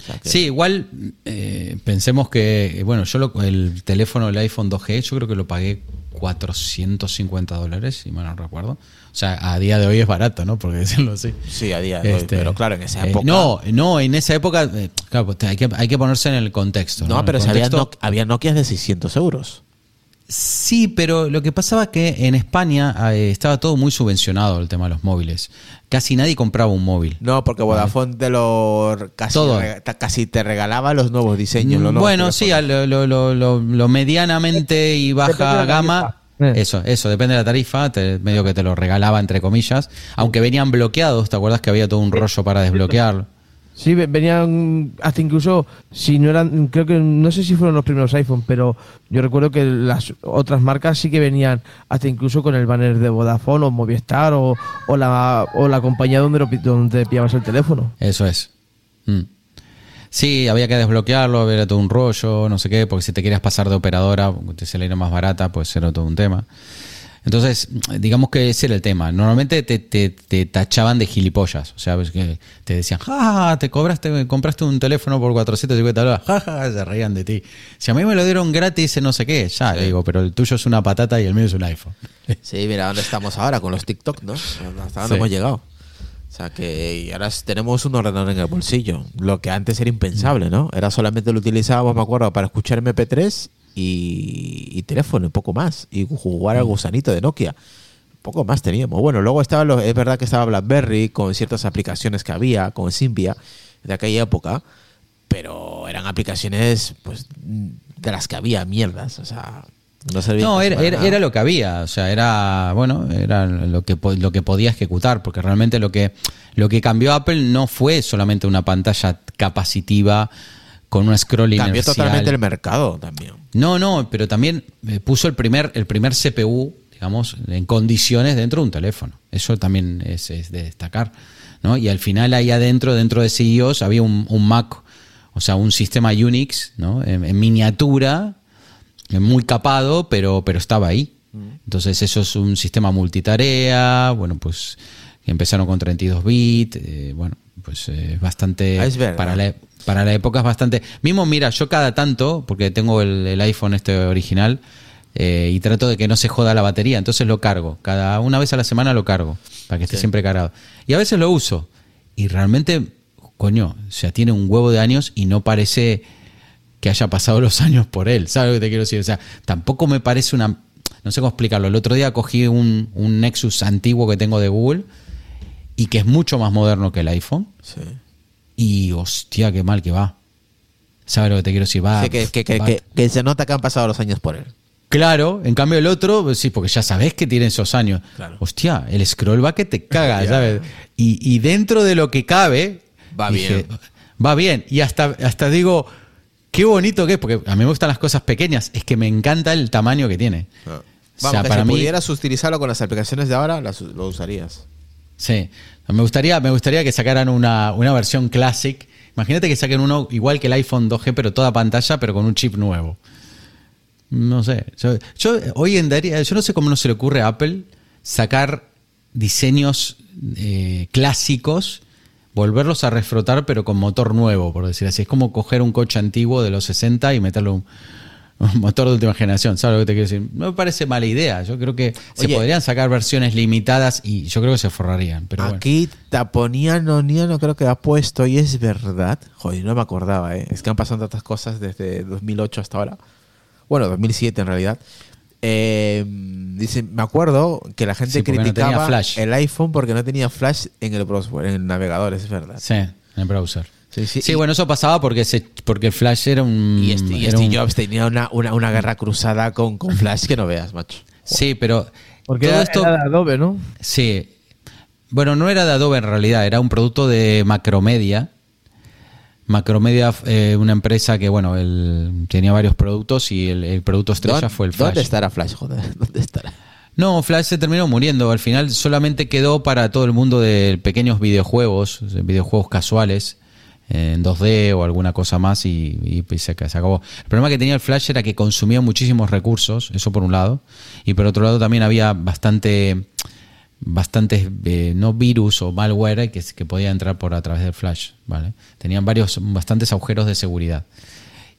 O sea que- Sí, igual eh, pensemos que, eh, bueno, yo lo- el teléfono, el iPhone 2G, yo creo que lo pagué 450 dólares, si mal no recuerdo. O sea, a día de hoy es barato, ¿no? Porque decirlo así. Sí, a día de hoy. Este, Pero claro, en esa eh, época. no, no, en esa época, eh, claro, pues, hay, que, hay que ponerse en el contexto. No, pero había, contexto- había Nokia de 600 euros. Sí, pero lo que pasaba que en España estaba todo muy subvencionado el tema de los móviles. Casi nadie compraba un móvil. No, porque Vodafone te lo casi, casi te regalaba los nuevos diseños. los nuevos bueno, sí, a lo, lo- lo- lo medianamente y baja gama. Eh. Eso, eso, depende de la tarifa, te- medio que te lo regalaba entre comillas, aunque venían bloqueados, ¿te acuerdas que había todo un rollo para desbloquearlo? Sí, ve- venían hasta incluso, si no eran, creo que no sé si fueron los primeros iPhone, pero yo recuerdo que las otras marcas sí que venían hasta incluso con el banner de Vodafone o Movistar o, o la, o la compañía donde, lo donde pillabas el teléfono. Eso es. Mm. Sí, había que desbloquearlo, era todo un rollo, no sé qué, porque si te querías pasar de operadora, te saliera más barata, pues era todo un tema. Entonces, digamos que ese era el tema. Normalmente te, te- te tachaban de gilipollas. O sea, ves que te decían, ja, te cobraste, compraste un teléfono por 450 dólares, ja, ja, se reían de ti. Si a mí me lo dieron gratis, no sé qué, ya, le digo, pero el tuyo es una patata y el mío es un iPhone. Sí, mira dónde estamos ahora con los TikTok, ¿no? Hasta dónde Sí. hemos llegado. O sea que y ahora tenemos un ordenador en el bolsillo, lo que antes era impensable, ¿no? Era solamente lo utilizábamos, me acuerdo, para escuchar MP3 y, y teléfono, y poco más. Y jugar al gusanito de Nokia. Poco más teníamos. Bueno, luego estaba, lo- es verdad que estaba BlackBerry con ciertas aplicaciones que había, con Symbian, de aquella época, pero eran aplicaciones, pues, de las que había mierdas, o sea, no era, era, era lo que había, o sea, era bueno, era lo que lo que podía ejecutar, porque realmente lo que lo que cambió Apple no fue solamente una pantalla capacitiva con un scroll Cambió inercial. totalmente el mercado también. No, no, pero también eh, puso el primer el primer CPU, digamos, en condiciones dentro de un teléfono. Eso también es, es de destacar, ¿no? Y al final ahí adentro, dentro de CIOs, había un, un Mac, o sea, un sistema Unix, ¿no? En, en miniatura, eh, muy capado, pero, pero estaba ahí. Entonces eso es un sistema multitarea, bueno, pues empezaron con 32 bits, eh, bueno, pues eh, es bastante... Ah, es para la, para la época es bastante... Mismo, mira, yo cada tanto, porque tengo el, el iPhone este original, eh, y trato de que no se joda la batería, entonces lo cargo. Cada una vez a la semana lo cargo, para que esté siempre cargado. Y a veces lo uso. Y realmente, coño, o sea, tiene un huevo de años y no parece que haya pasado los años por él. ¿Sabes lo que te quiero decir? O sea, tampoco me parece una... No sé cómo explicarlo. El otro día cogí un, un Nexus antiguo que tengo de Google y que es mucho más moderno que el iPhone. Sí. Y hostia, qué mal que va. ¿Sabes lo que te quiero decir? Va, Sí, que, que- que- va- que- que se nota que han pasado los años por él. Claro, en cambio el otro, pues sí, porque ya sabes que tiene esos años. Claro. Hostia, el scroll va que te caga. ¿sabes? Y, y dentro de lo que cabe, Va bien. Va bien. Y hasta, hasta digo, qué bonito que es, porque a mí me gustan las cosas pequeñas, es que me encanta el tamaño que tiene. Vamos, O sea, que para si mí- pudieras utilizarlo con las aplicaciones de ahora, las, lo usarías. Sí. Me gustaría, me gustaría que sacaran una, una versión classic. Imagínate que saquen uno igual que el iPhone 2G, pero toda pantalla, pero con un chip nuevo. No sé. Yo, hoy en día, yo no sé cómo no se le ocurre a Apple sacar diseños eh, clásicos, volverlos a refrotar, pero con motor nuevo, por decir así. Es como coger un coche antiguo de los 60 y meterle un motor de última generación. ¿Sabes lo que te quiero decir? No me parece mala idea. Yo creo que se podrían sacar versiones limitadas y yo creo que se forrarían. Pero bueno. Aquí Taponiano no creo que ha puesto, y es verdad. Joder, no me acordaba, ¿eh? Es que han pasado tantas cosas desde 2008 hasta ahora. Bueno, 2007 en realidad. Eh, dice, me acuerdo que la gente Sí, no criticaba flash. el iPhone porque no tenía flash en el browser, en el navegador, es verdad. Sí, en el browser. Sí, sí. Sí, Y- bueno, eso pasaba porque se, porque Flash era un. Y, este, y era Steve un- Jobs tenía una, una, una guerra cruzada con, con Flash que no veas, macho. Sí, pero. Porque todo era, esto. era de Adobe, ¿no? Sí. Bueno, no era de Adobe en realidad, era un producto de Macromedia. Macromedia, eh, una empresa que, bueno, él tenía varios productos y el, el producto estrella ¿Dónde- fue el Flash. ¿Dónde estará Flash, joder? ¿Dónde estará? No, Flash se terminó muriendo. Al final solamente quedó para todo el mundo de pequeños videojuegos, videojuegos casuales, en 2D o alguna cosa más y, y se, se acabó. El problema que tenía el Flash era que consumía muchísimos recursos, eso por un lado, y por otro lado también había bastante bastantes eh, no virus o malware que, que podía entrar por a través del Flash, ¿vale? Tenían varios bastantes agujeros de seguridad.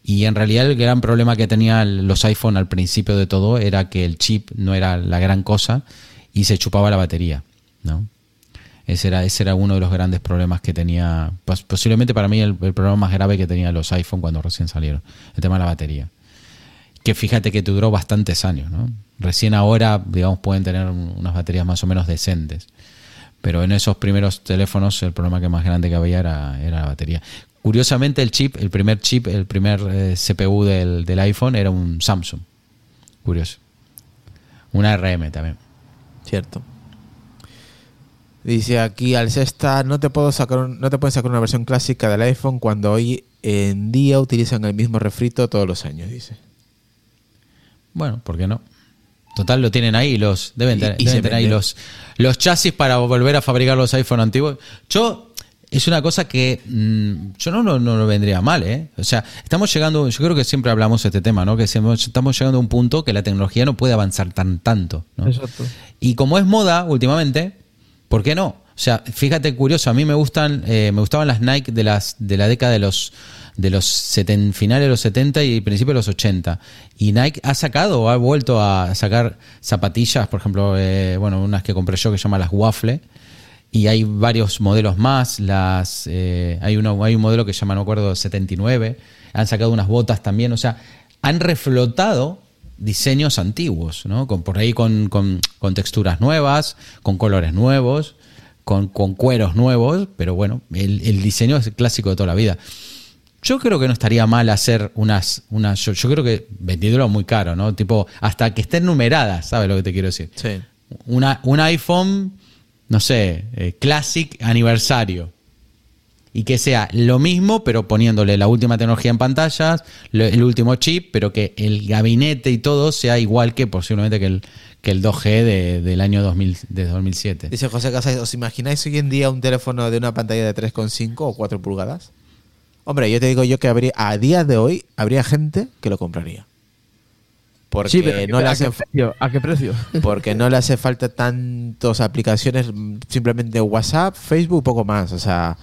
Y en realidad el gran problema que tenían los iPhone al principio de todo era que el chip no era la gran cosa y se chupaba la batería, ¿no? Ese era, ese era uno de los grandes problemas que tenía, pos- posiblemente para mí el, problema más grave que tenía los iPhone cuando recién salieron, el tema de la batería. Que fíjate que duró bastantes años, ¿no? Recién ahora, digamos, pueden tener un- unas baterías más o menos decentes. Pero en esos primeros teléfonos el problema que más grande que había era, era la batería. Curiosamente el chip, el primer chip, el primer eh, CPU del, del iPhone era un Samsung. Curioso. Una RM también. Cierto. Dice aquí al sexta no te puedo sacar un- no te pueden sacar una versión clásica del iPhone cuando hoy en día utilizan el mismo refrito todos los años, dice. Bueno, ¿por qué no? Total, lo tienen ahí, los deben, Y- tener- y deben tener ahí los, los chasis para volver a fabricar los iPhone antiguos. Yo, es una cosa que mm, yo no, no, no lo vendría mal, ¿eh? O sea, estamos llegando, yo creo que siempre hablamos de este tema, ¿no? Que estamos estamos llegando a un punto que la tecnología no puede avanzar tan tanto, ¿no? Exacto. Y como es moda últimamente, ¿por qué no? O sea, fíjate curioso, a mí me gustan, eh, me gustaban las Nike de las de la década de los de los seten- finales de los 70 y principios de los 80. Y Nike ha sacado o ha vuelto a sacar zapatillas, por ejemplo, eh, bueno, unas que compré yo que se llaman las Waffle. Y hay varios modelos más. Las, eh, hay, uno, hay un modelo que se llama, no acuerdo, 79. Han sacado unas botas también. O sea, han reflotado diseños antiguos, ¿no? Con, por ahí con, con- con texturas nuevas, con colores nuevos, con, con cueros nuevos, pero bueno, el, el diseño es clásico de toda la vida. Yo creo que no estaría mal hacer unas, unas yo, yo creo que vendiéndolo muy caro, ¿no? Tipo, hasta que estén numeradas, ¿sabes lo que te quiero decir? Sí. Una, un iPhone, no sé, eh, Classic aniversario. Y que sea lo mismo, pero poniéndole la última tecnología en pantallas, lo- el último chip, pero que el gabinete y todo sea igual que posiblemente que el, que el 2G de- del año 2000, de 2007. Dice José Casas, ¿os imagináis hoy en día un teléfono de una pantalla de 3,5 o 4 pulgadas? Hombre, yo te digo yo que habría, a día de hoy habría gente que lo compraría. Porque sí, pero no le ¿a, hace qué precio? ¿A qué precio? porque no le hace falta tantas aplicaciones, mm, simplemente WhatsApp, Facebook, poco más. O sea,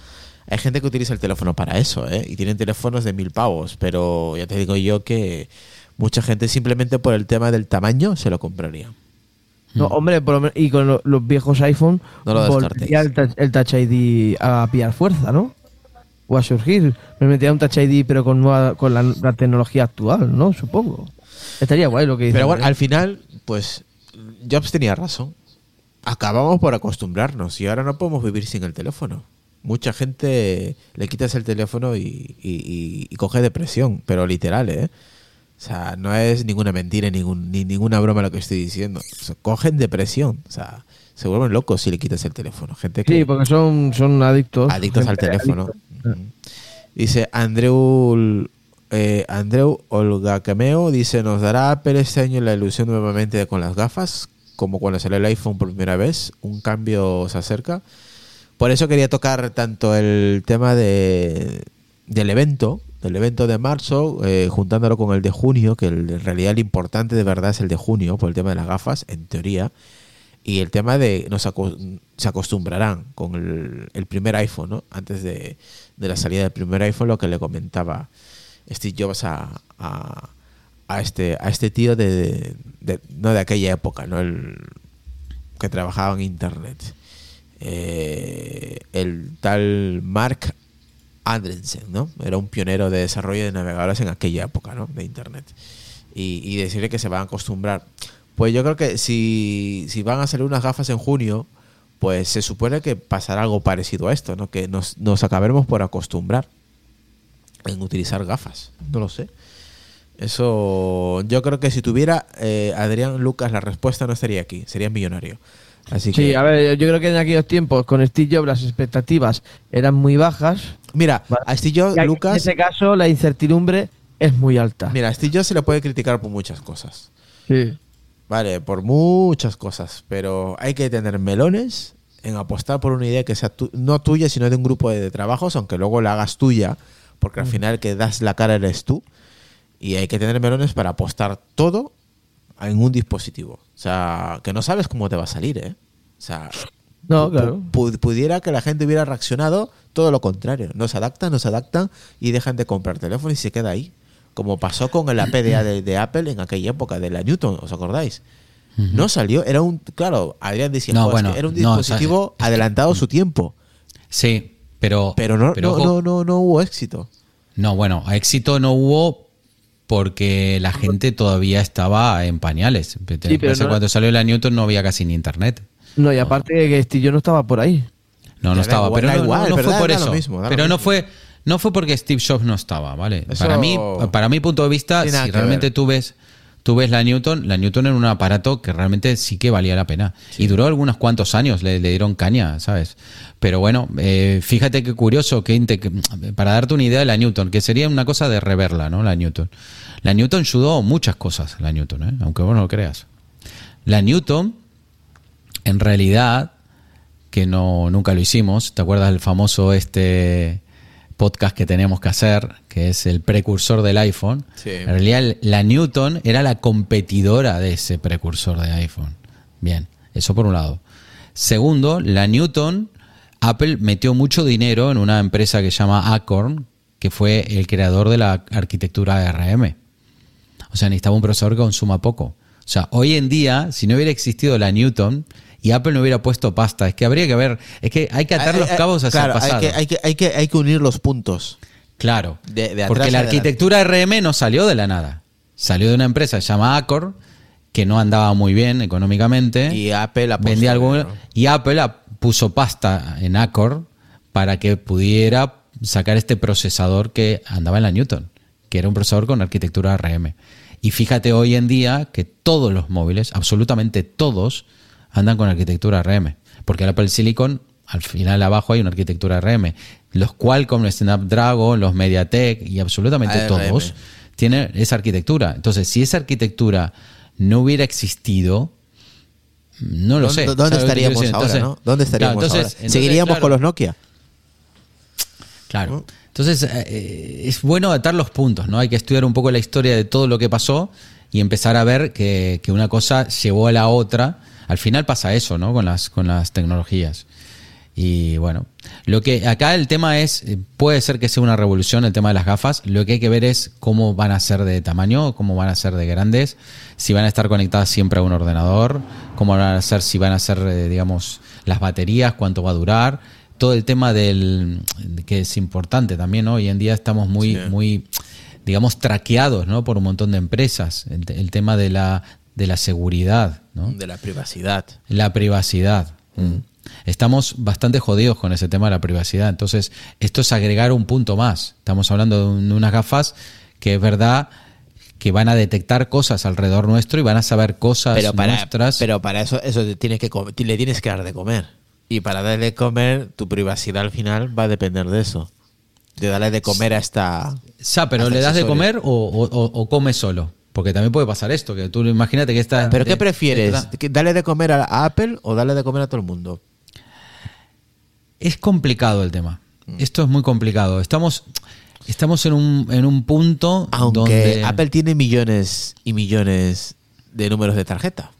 hay gente que utiliza el teléfono para eso, ¿eh? Y tienen teléfonos de mil pavos, pero ya te digo yo que mucha gente simplemente por el tema del tamaño se lo compraría. No, hombre, por lo menos- y con lo- los viejos iPhone No lo volvería el, el Touch ID a pillar fuerza, ¿no? O a surgir. Me metía un Touch ID pero con, nueva- con la, la tecnología actual, ¿no? Supongo. Estaría guay lo que dice. Pero bueno, al final, pues Jobs tenía razón. Acabamos por acostumbrarnos y ahora no podemos vivir sin el teléfono. Mucha gente le quitas el teléfono y, y- y- y coge depresión, pero literal, ¿eh? O sea, no es ninguna mentira ningún, ni ninguna broma lo que estoy diciendo. O sea, cogen depresión. O sea, se vuelven locos si le quitas el teléfono. Gente que Sí, porque son, son adictos. adictos al teléfono. Dice Andreu, eh, Andreu Olga Cameo, dice, ¿nos dará Apple este año la ilusión nuevamente con las gafas? Como cuando salió el iPhone por primera vez, un cambio se acerca. Por eso quería tocar tanto el tema de, del evento, del evento de marzo, eh, juntándolo con el de junio, que en realidad el importante de verdad es el de junio, por el tema de las gafas, en teoría. Y el tema de nos aco- se acostumbrarán con el, primer iPhone, ¿no? Antes de, la salida del primer iPhone, lo que le comentaba Steve Jobs a, este, este tío de, de- no de aquella época, ¿no? El, que trabajaba en internet. Eh, el tal Mark Andreessen, ¿no? Era un pionero de desarrollo de navegadores en aquella época, ¿no? De internet. Y, y decirle que se van a acostumbrar. Pues yo creo que si, si van a salir unas gafas en junio, pues se supone que pasará algo parecido a esto, ¿no? Que nos, nos acabaremos por acostumbrar en utilizar gafas. No lo sé. Eso, yo creo que si tuviera eh, Adrián Lucas la respuesta no estaría aquí, sería millonario. Así Sí, a ver, yo creo que en aquellos tiempos con Steve Jobs las expectativas eran muy bajas. mira, a Steve Jobs, Y en Lucas, ese caso la incertidumbre es muy alta. mira, a Steve Jobs se le puede criticar por muchas cosas. Sí. Vale, por muchas cosas, pero hay que tener melones en apostar por una idea que sea tu- no tuya, sino de un grupo de, trabajos, aunque luego la hagas tuya, porque al final el que das la cara eres tú. Y hay que tener melones para apostar todo en un dispositivo. O sea, que no sabes cómo te va a salir, ¿eh? O sea, No, claro. pu- pudiera que la gente hubiera reaccionado todo lo contrario. No se adaptan, no se adaptan y dejan de comprar teléfono y se queda ahí. Como pasó con la PDA de, de Apple en aquella época, de la Newton, ¿os acordáis? No salió, era un, claro, Adrián decía, No, "Jo, es que bueno, era un no, dispositivo o sea, es que- adelantado a su tiempo, Sí, pero. pero no, no, ojo, no, no, no hubo éxito. No, bueno, éxito no hubo porque la gente todavía estaba en pañales. Me pero no- cuando salió la Newton no había casi ni internet. No, y aparte que Steve Jobs no estaba por ahí. No, no estaba. igual, pero no, igual, no- no pero fue por eso. mismo, pero no fue, no fue porque Steve Jobs no estaba, ¿vale? Eso- Para mí, para mi punto de vista, si realmente ver. tú ves, tú ves la Newton, la Newton era un aparato que realmente sí que valía la pena. Y duró algunos cuantos años, le, le dieron caña, ¿sabes? Pero bueno, eh, fíjate qué curioso, que- para darte una idea de la Newton, que sería una cosa de reverla, ¿no? La Newton. La Newton ayudó muchas cosas, la Newton, ¿eh? aunque vos no lo creas. La Newton, en realidad, que no nunca lo hicimos, ¿te acuerdas del famoso este podcast que teníamos que hacer, que es el precursor del iPhone? Sí. En realidad, la Newton era la competidora de ese precursor de iPhone. Bien, eso por un lado. Segundo, la Newton, Apple metió mucho dinero en una empresa que se llama Acorn, que fue el creador de la arquitectura ARM. O sea, necesitaba un procesador que consuma poco. O sea, hoy en día, si no hubiera existido la Newton y Apple no hubiera puesto pasta, es que habría que ver, es que hay que atar Hay- los hay- cabos hacia claro, el pasado. Hay que, hay, que, hay, que, hay que unir los puntos. Claro. De- de atrás porque la arquitectura RM no salió de la nada. Salió de una empresa que se llama Accor, que no andaba muy bien económicamente. Y Apple vendía algo y Apple puso pasta en Accor para que pudiera sacar este procesador que andaba en la Newton, que era un procesador con arquitectura RM. Y fíjate hoy en día que todos los móviles, absolutamente todos, andan con arquitectura RM, porque el Apple Silicon al final abajo hay una arquitectura RM, los Qualcomm, los Snapdragon, los MediaTek y absolutamente ARM. todos tienen esa arquitectura. Entonces, si esa arquitectura no hubiera existido, no lo ¿Dónde- sé. ¿Dónde ¿Sabes lo que quiero estaríamos ahora, Entonces, no? ¿Dónde estaríamos claro, entonces- ahora? entonces, ¿Seguiríamos claro, con los Nokia? Claro. Entonces, eh, es bueno atar los puntos, ¿no? Hay que estudiar un poco la historia de todo lo que pasó y empezar a ver que, que una cosa llevó a la otra. Al final pasa eso, ¿no? Con las, con las tecnologías. Y bueno, lo que acá el tema es, eh, puede ser que sea una revolución el tema de las gafas, lo que hay que ver es cómo van a ser de tamaño, cómo van a ser de grandes, si van a estar conectadas siempre a un ordenador, cómo van a ser, si van a ser, eh, digamos, las baterías, cuánto va a durar, todo el tema del, que es importante también, ¿no? Hoy en día estamos muy, muy, digamos, traqueados, ¿no? Por un montón de empresas, el, el tema de la, de la seguridad, ¿no? De la privacidad. La privacidad. Mm. Estamos bastante jodidos con ese tema de la privacidad. Entonces, esto es agregar un punto más. Estamos hablando de, un- de unas gafas que es verdad que van a detectar cosas alrededor nuestro y van a saber cosas Pero para, nuestras. pero para eso, eso te tienes que le tienes que dar de comer. Y para darle de comer, tu privacidad al final va a depender de eso. De darle de comer a esta. Sa, pero ¿le das de comer o, o, o- o comes solo? Porque también puede pasar esto, que tú imagínate que está... ¿Pero qué prefieres? detrás- ¿Que ¿Darle de comer a, Apple o darle de comer a todo el mundo? Es complicado el tema. Mm. Esto es muy complicado. Estamos, estamos en, un, en un punto Aunque donde... Apple tiene millones y millones de números de tarjeta,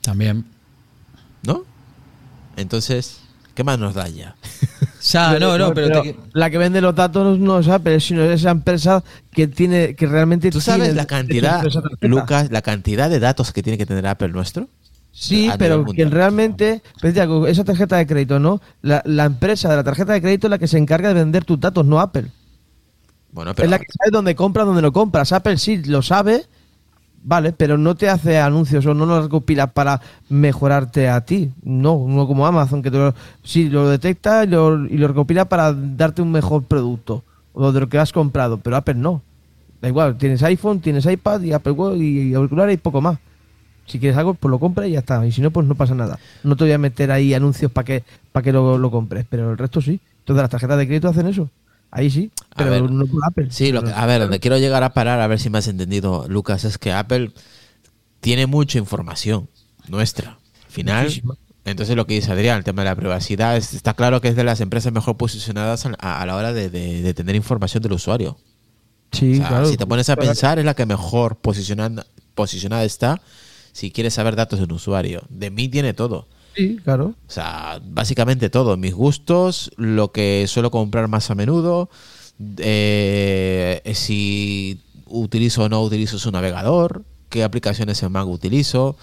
También. ¿no? Entonces, ¿qué más nos da ya? Ya, no, no, pero... te- la que vende los datos no es Apple, sino esa empresa que tiene que realmente ¿Tú sabes tiene la cantidad. Lucas, la cantidad de datos que tiene que tener Apple nuestro? Sí, pero que realmente, pues esa tarjeta de crédito, ¿no? La, la empresa de la tarjeta de crédito es la que se encarga de vender tus datos, no Apple. Bueno, pero es la que sabe dónde compras, dónde no compras. Apple sí lo sabe, vale, pero no te hace anuncios o no los recopila para mejorarte a ti. No, no como Amazon, que te lo, sí lo detecta y lo, y lo recopila para darte un mejor producto o de lo que has comprado, pero Apple no. Da igual, tienes iPhone, tienes iPad y Apple Watch y auriculares y poco más. Si quieres algo, pues lo compras y ya está. Y si no, pues no pasa nada. No te voy a meter ahí anuncios para que, para que lo, lo compres, pero el resto sí. Todas las tarjetas de crédito hacen eso. Ahí sí, pero ver. no por Apple. Sí, lo que- a ver, donde quiero llegar a parar, a ver si me has entendido, Lucas, es que Apple tiene mucha información nuestra. Al final, entonces lo que dice Adrián, el tema de la privacidad, es- está claro que es de las empresas mejor posicionadas a, a la hora de, de- de tener información del usuario. Sí, O sea, claro. Si te pones a pensar, es la que mejor posicionada, posicionada está si quieres saber datos de un usuario. De mí tiene todo. Sí, claro. O sea, básicamente todo. Mis gustos, lo que suelo comprar más a menudo, eh, si utilizo o no utilizo su navegador, qué aplicaciones en Mac utilizo,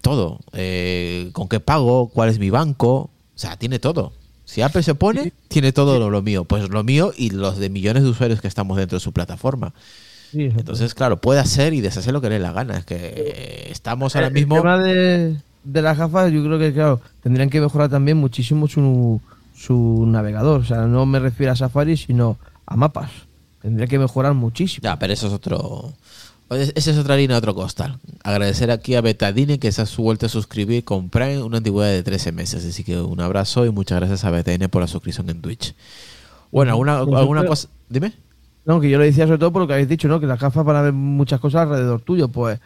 todo. Eh, con qué pago, cuál es mi banco. O sea, tiene todo. Si Apple se pone, tiene todo lo, lo mío. Pues lo mío y los de millones de usuarios que estamos dentro de su plataforma. Sí. Entonces, claro, puede hacer y deshacer lo que le dé la gana. Es que eh, estamos ahora mismo... tema de, de las gafas, yo creo que, claro, tendrían que mejorar también muchísimo su, su navegador. O sea, no me refiero a Safari, sino a mapas. Tendría que mejorar muchísimo. Ya, pero eso es otro esa es otra línea, otro costal. Agradecer aquí a Betadine que se ha vuelto a suscribir con Prime una antigüedad de 13 meses. Así que un abrazo y muchas gracias a Betadine por la suscripción en Twitch. Bueno, ¿alguna, Pues alguna yo- cosa? Dime. No, que yo lo decía sobre todo por lo que habéis dicho, ¿no? Que las gafas van a ver muchas cosas alrededor tuyo. Pues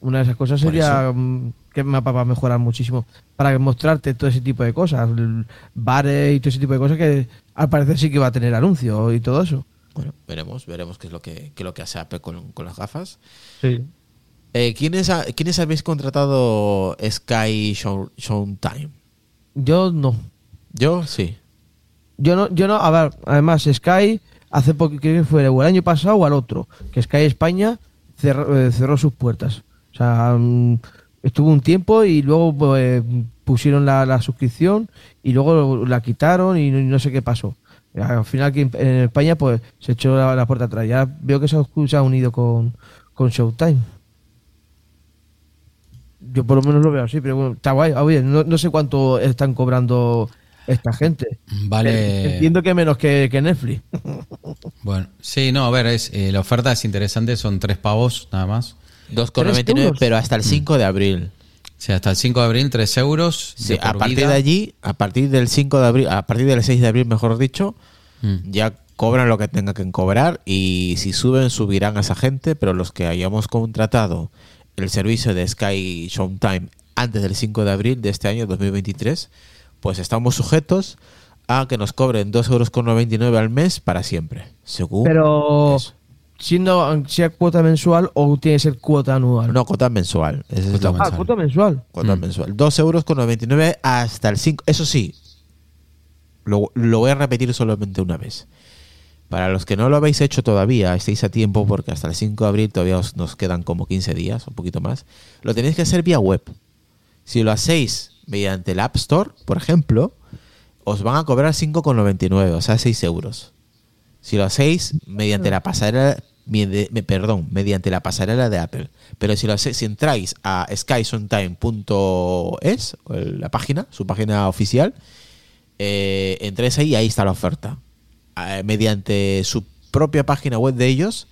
una de esas cosas sería mm, que me va a mejorar muchísimo para mostrarte todo ese tipo de cosas, el- bares y todo ese tipo de cosas que al parecer sí que va a tener anuncios y todo eso. Bueno, veremos, veremos qué es lo que, qué es lo que hace Apple con, con las gafas. Sí. Eh, ¿quiénes, ha- ¿Quiénes habéis contratado Sky Show, Showtime? Yo no. Yo sí. Yo no, yo no, a ver, además Sky hace poco, creo que fue el año pasado o al otro, que Sky España cerró, eh, cerró sus puertas. O sea, mm, estuvo un tiempo y luego pues, pusieron la, la suscripción y luego la quitaron y no, y no sé qué pasó. Al final aquí en, España pues se echó la, la puerta atrás. Ya veo que se ha, se ha unido con, con Showtime. Yo por lo menos lo veo así, pero bueno, está guay. Ah, Oye, no, no sé cuánto están cobrando esta gente. Vale. Eh, Entiendo que menos que, que Netflix. Bueno, sí, no, a ver, es, eh, la oferta es interesante, son tres pavos nada más. 2,99, euros? pero hasta el 5 de abril. O sea, hasta el 5 de abril, 3 euros. Sí, de a partir vida. de allí, a partir del 5 de abril, a partir del 6 de abril, mejor dicho, Mm. ya cobran lo que tengan que cobrar y si suben, subirán a esa gente, pero los que hayamos contratado el servicio de Sky Showtime antes del 5 de abril de este año 2023, pues estamos sujetos a que nos cobren 2,99 euros al mes para siempre, según Pero eso. Siendo sea cuota mensual o tiene que ser cuota anual. No, cuota mensual. Esa es Cuota la ah, mensual. cuota mensual. Cuota Mm. mensual. 2 euros con 99 hasta el 5. Eso sí, lo, lo voy a repetir solamente una vez. Para los que no lo habéis hecho todavía, estáis a tiempo porque hasta el 5 de abril todavía os- nos quedan como 15 días, un poquito más. Lo tenéis que hacer vía web. Si lo hacéis mediante el App Store, por ejemplo, os van a cobrar 5,99, o sea, 6 euros. Si lo hacéis mediante la pasarela, perdón, mediante la pasarela de Apple. Pero si lo hacéis, si entráis a skysontime.es, la página, su página oficial, eh, entréis ahí y ahí está la oferta. Eh, mediante su propia página web de ellos,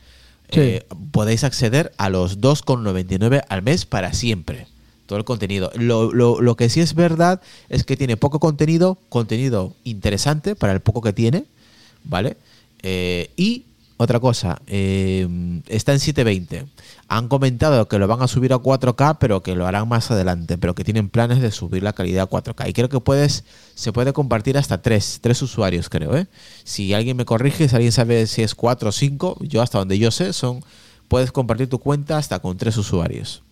Sí. eh, podéis acceder a los 2,99 al mes para siempre. Todo el contenido. Lo, lo- lo que sí es verdad es que tiene poco contenido, contenido interesante para el poco que tiene, ¿vale? Eh, y otra cosa, eh, está en 720. Han comentado que lo van a subir a 4K, pero que lo harán más adelante, pero que tienen planes de subir la calidad a 4K. Y creo que puedes, se puede compartir hasta tres, tres usuarios, creo, ¿eh? Si alguien me corrige, si alguien sabe si es 4 o 5, yo hasta donde yo sé, son puedes compartir tu cuenta hasta con tres usuarios.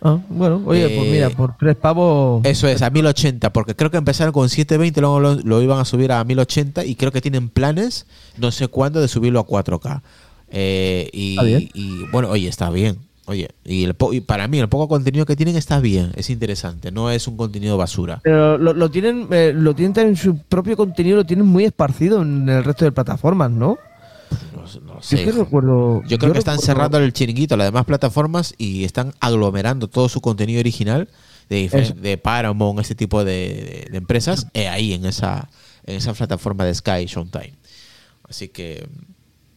Ah, bueno, oye, pues Eh, mira, por tres pavos. Eso es, a 1080, porque creo que empezaron con 720, luego lo, lo iban a subir a 1080 y creo que tienen planes, no sé cuándo, de subirlo a 4K. Eh, y, Está bien. y, bueno, oye, está bien. Oye, y, el po- y para mí el poco contenido que tienen está bien, es interesante, no es un contenido basura. Pero lo, lo tienen, eh, lo tienen también su propio contenido, lo tienen muy esparcido en el resto de plataformas, ¿no? No, no Yo sé, es que hijo. recuerdo. Yo creo que están recuerdo- cerrando el chiringuito a las demás plataformas y están aglomerando todo su contenido original de, de Paramount, este tipo de, de- de empresas, eh, ahí en esa, en esa plataforma de Sky Showtime. Así que,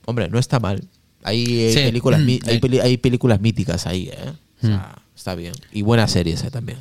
hombre, no está mal. Hay, eh, Sí. películas, hay, Sí. peli- hay películas míticas ahí, ¿eh? O sea, está bien. Y buenas series eh, también.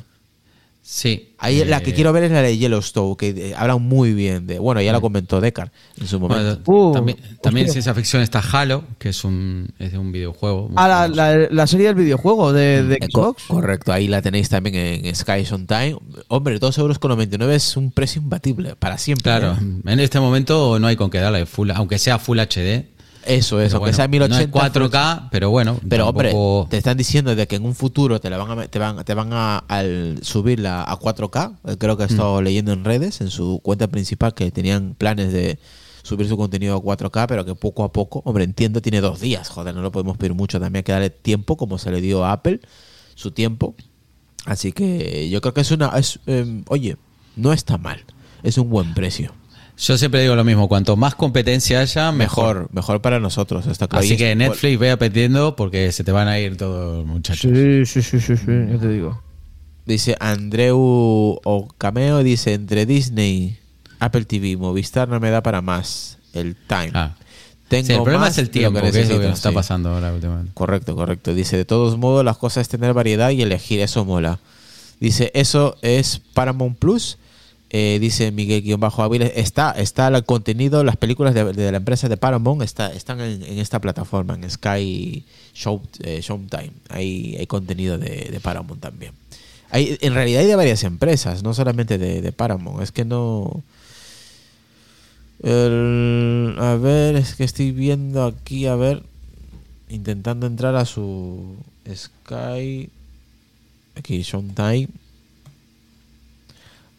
Sí. Ahí la que eh, quiero ver es la de Yellowstone, que eh, hablan muy bien de... Bueno, ya lo comentó Deckard en su momento. bueno, Uh, también también en ciencia ficción está Halo, que es un, es de un videojuego. Ah, la, la, la serie del videojuego de, de Eh, co- Xbox. correcto, ahí la tenéis también en Sky on Time. Hombre, 2 euros con 99 es un precio imbatible para siempre. Claro, ¿eh? en este momento no hay con qué darle full, aunque sea Full HD. Eso es, pero aunque bueno, sea 1080. No es 4K, pero bueno. Pero hombre, te están diciendo de que en un futuro te la van a, te van, te van a al subirla a 4K. Eh, Creo que he estado leyendo en redes, en su cuenta principal, que tenían planes de subir su contenido a 4K, pero que poco a poco, hombre, entiendo, tiene dos días, joder, no lo podemos pedir mucho, también hay que darle tiempo, como se le dio a Apple, su tiempo. Así que yo creo que es una, es, eh, oye, no está mal, es un buen precio. Yo siempre digo lo mismo, cuanto más competencia haya, mejor. Mejor, mejor para nosotros, está claro. Así que Netflix ve aprendiendo porque se te van a ir todos muchachos. Sí, sí, sí, sí, sí, ya te digo. Dice Andreu o Cameo, dice entre Disney, Apple TV, Movistar no me da para más el time. Ah, Tengo Sí, el problema más es el tiempo, que, es lo que nos está sí. pasando ahora últimamente. Correcto, correcto. Dice, de todos modos, las cosas es tener variedad y elegir, eso mola. Dice, eso es Paramount Plus. Eh, dice Miguel-Ávila, está, está el contenido, las películas de, la empresa de Paramount está, están en, esta plataforma, en Sky Show, eh, Showtime. Hay, hay contenido de, Paramount también. Hay, en realidad hay de varias empresas, no solamente de, Paramount. Es que no... A ver, es que estoy viendo aquí, a ver, intentando entrar a su Sky. Aquí, Showtime.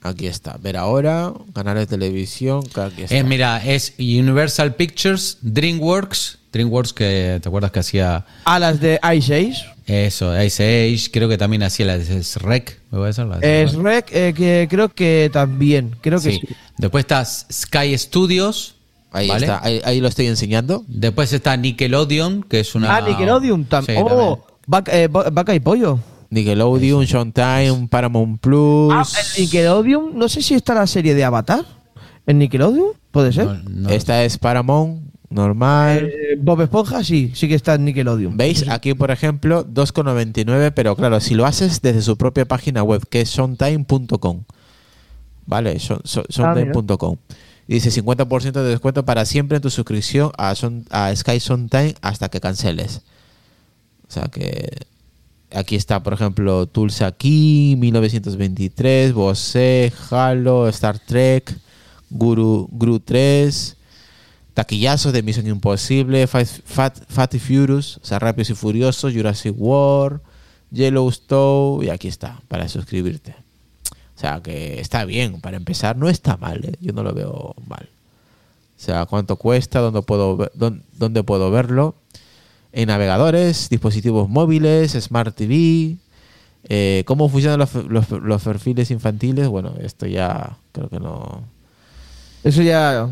Aquí está. Ver ahora, canales de televisión. que Aquí está. Es, mira, es Universal Pictures, DreamWorks. DreamWorks, que te acuerdas que hacía A las de i6. eso, Ice Age, creo que también hacía la de Shrek. ¿me puede ser? La de Es Shrek. Rec, eh, que creo que también. Creo que Sí. sí. Después está Sky Studios. ahí ¿vale? está. Ahí, ahí lo estoy enseñando. Después está Nickelodeon, que es una. Ah, Nickelodeon también. Sí, también. oh, vaca, eh, va- vaca y pollo. Nickelodeon, Showtime, Paramount Plus. Ah, en Nickelodeon, no sé si está la serie de Avatar. ¿En Nickelodeon? ¿Puede ser? No, no. Esta es Paramount, normal. Eh, Bob Esponja, sí, sí que está en Nickelodeon. ¿Veis? Aquí, por ejemplo, 2,99, pero claro, si lo haces desde su propia página web, que es showtime.com. ¿Vale? So- Showtime.com. Dice 50% de descuento para siempre en tu suscripción a, Shon- a Sky Showtime hasta que canceles. O sea que aquí está, por ejemplo, Tulsa Key, 1923, Bose, Halo, Star Trek, Guru, Guru 3, taquillazos de Misión Imposible, Fat, Fat, Fat Furious, o sea, Rápidos y Furiosos, Jurassic World, Yellowstone, y aquí está, para suscribirte. O sea, que está bien, para empezar, no está mal, ¿eh? yo no lo veo mal. O sea, cuánto cuesta, dónde puedo, dónde puedo verlo. En navegadores, dispositivos móviles, Smart TV. eh, ¿Cómo funcionan los, los- los perfiles infantiles? Bueno, esto ya creo que no. Eso ya.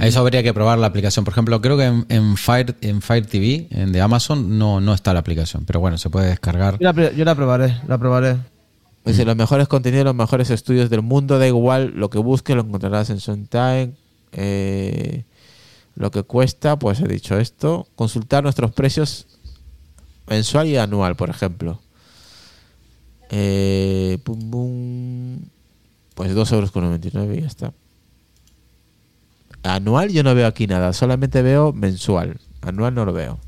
Eso habría que probar la aplicación. Por ejemplo, creo que en, en Fire, en Fire TV, en de Amazon, no, no está la aplicación. Pero bueno, se puede descargar. Yo la, pre- yo la probaré, la probaré. Dice, los mejores contenidos, los mejores estudios del mundo, da igual lo que busques, lo encontrarás en Showtime. Eh, lo que cuesta, pues he dicho esto. Consultar nuestros precios mensual y anual, por ejemplo. Eh, pum, pues 2 euros con 99 y ya está. Anual yo no veo aquí nada, solamente veo mensual. Anual no lo veo.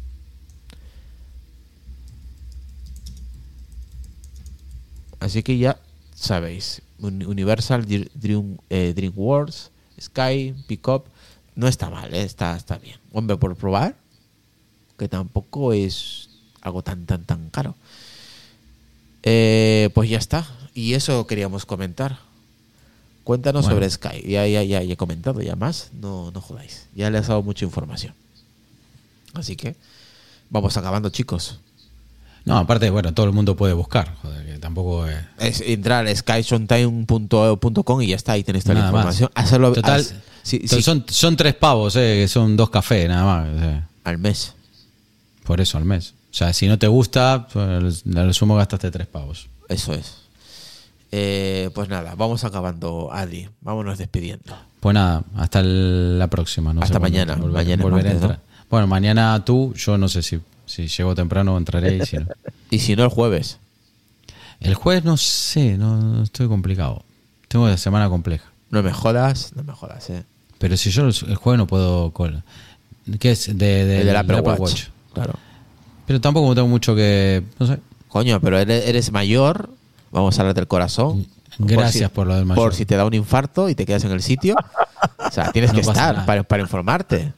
Así que ya sabéis, Un- Universal, Dr- Dream, eh, Sky, Pickup, no está mal, eh, está, está bien. Hombre, por probar, que tampoco es algo tan, tan, tan caro. Eh, pues ya está, y eso queríamos comentar. Cuéntanos Bueno. sobre Sky. Ya, ya, ya, ya he comentado, ya más, no, no jodáis. Ya les he dado mucha información. Así que vamos acabando, chicos. No, aparte, bueno, todo el mundo puede buscar. Joder, tampoco es. Es entrar a skyshowtime.com y ya está, ahí tenéis toda la más. información. Hacerlo Total, haz- sí, Son, son tres pavos, eh, que son dos cafés nada más. al mes. por eso al mes. O sea, si no te gusta, pues, a lo sumo gastaste tres pavos. Eso es. Eh, pues nada, vamos acabando, Adi. Vámonos despidiendo. Pues nada, hasta el- la próxima. No Hasta mañana. volver- Mañana martes, entrar. Bueno, mañana tú, yo no sé si, si llego temprano entraré y si no. Y si no, el jueves. El jueves no sé, no, no estoy complicado. Tengo la semana compleja. No me jodas, no me jodas, eh. Pero si yo el el jueves no puedo... col- ¿Qué es? De, de- el del Apple, Apple Watch. Claro. Pero tampoco tengo mucho que... No sé. Coño, pero eres, eres mayor. Vamos a hablar del corazón. Gracias si- por lo del mayor. Por si te da un infarto y te quedas en el sitio. O sea, tienes No que estar para, para informarte.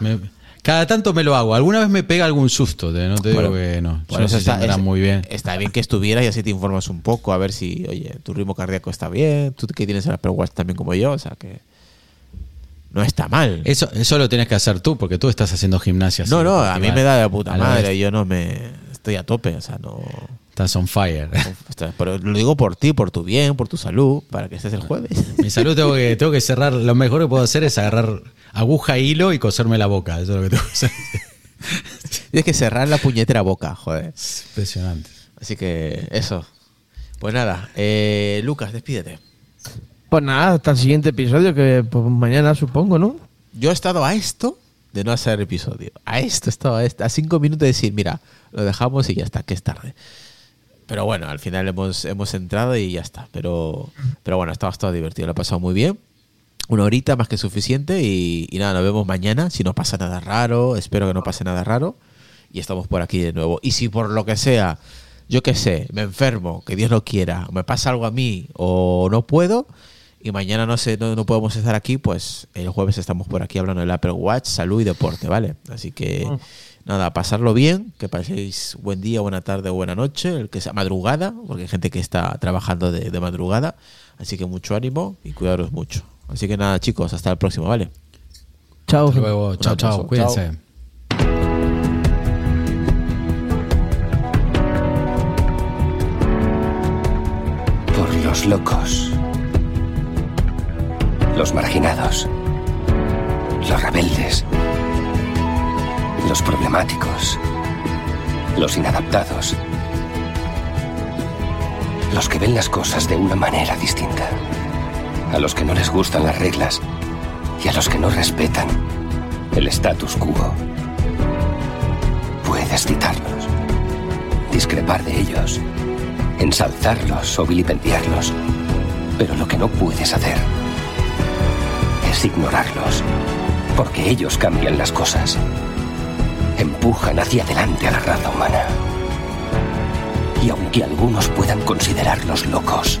Me- cada tanto me lo hago. Alguna vez me pega algún susto. de- no te digo Bueno, que no. Yo Por no eso está, es- muy bien. está bien que estuvieras y así te informas un poco, a ver si, oye, tu ritmo cardíaco está bien, tú que tienes el Apple Watch también como yo, o sea que no está mal. Eso, eso lo tienes que hacer tú, porque tú estás haciendo gimnasia. no, no, a mí me da de puta la madre, vez. yo no me estoy a tope, o sea, no Estás on fire. Pero lo digo por ti, por tu bien, por tu salud, para que estés el jueves. Mi salud tengo que, tengo que cerrar. Lo mejor que puedo hacer es agarrar aguja, hilo y coserme la boca. Eso es lo que tengo que hacer. Tienes que cerrar la puñetera boca, joder. Es impresionante. Así que eso. Pues nada, eh, Lucas, despídete. Pues nada, hasta el siguiente episodio, que pues, mañana supongo, ¿no? Yo he estado a esto de no hacer episodio. A esto estaba, a cinco minutos de decir, mira, lo dejamos y ya está, que es tarde. Pero bueno, al final hemos, hemos entrado y ya está. Pero, pero bueno, estaba todo divertido, lo he pasado muy bien. Una horita más que suficiente y, y nada, nos vemos mañana. Si no pasa nada raro, espero que no pase nada raro. Y estamos por aquí de nuevo. Y si por lo que sea, yo qué sé, me enfermo, que Dios lo quiera, me pasa algo a mí o no puedo, y mañana no sé, no, no, podemos estar aquí, pues el jueves estamos por aquí hablando del Apple Watch, salud y deporte, ¿vale? Así que nada, pasarlo bien, que paséis buen día, buena tarde buena noche, el que sea madrugada, porque hay gente que está trabajando de, de madrugada, así que mucho ánimo y cuidaros mucho. Así que nada, chicos, hasta el próximo, ¿vale? Chao. Hasta luego, chao, chao, cuídense. Por los locos. Los marginados. Los rebeldes. Los problemáticos. Los inadaptados. Los que ven las cosas de una manera distinta. A los que no les gustan las reglas. Y a los que no respetan el status quo. Puedes citarlos. Discrepar de ellos ensalzarlos o vilipendiarlos. Pero lo que no puedes hacer es ignorarlos, porque ellos cambian las cosas. Empujan hacia adelante a la raza humana. Y aunque algunos puedan considerarlos locos,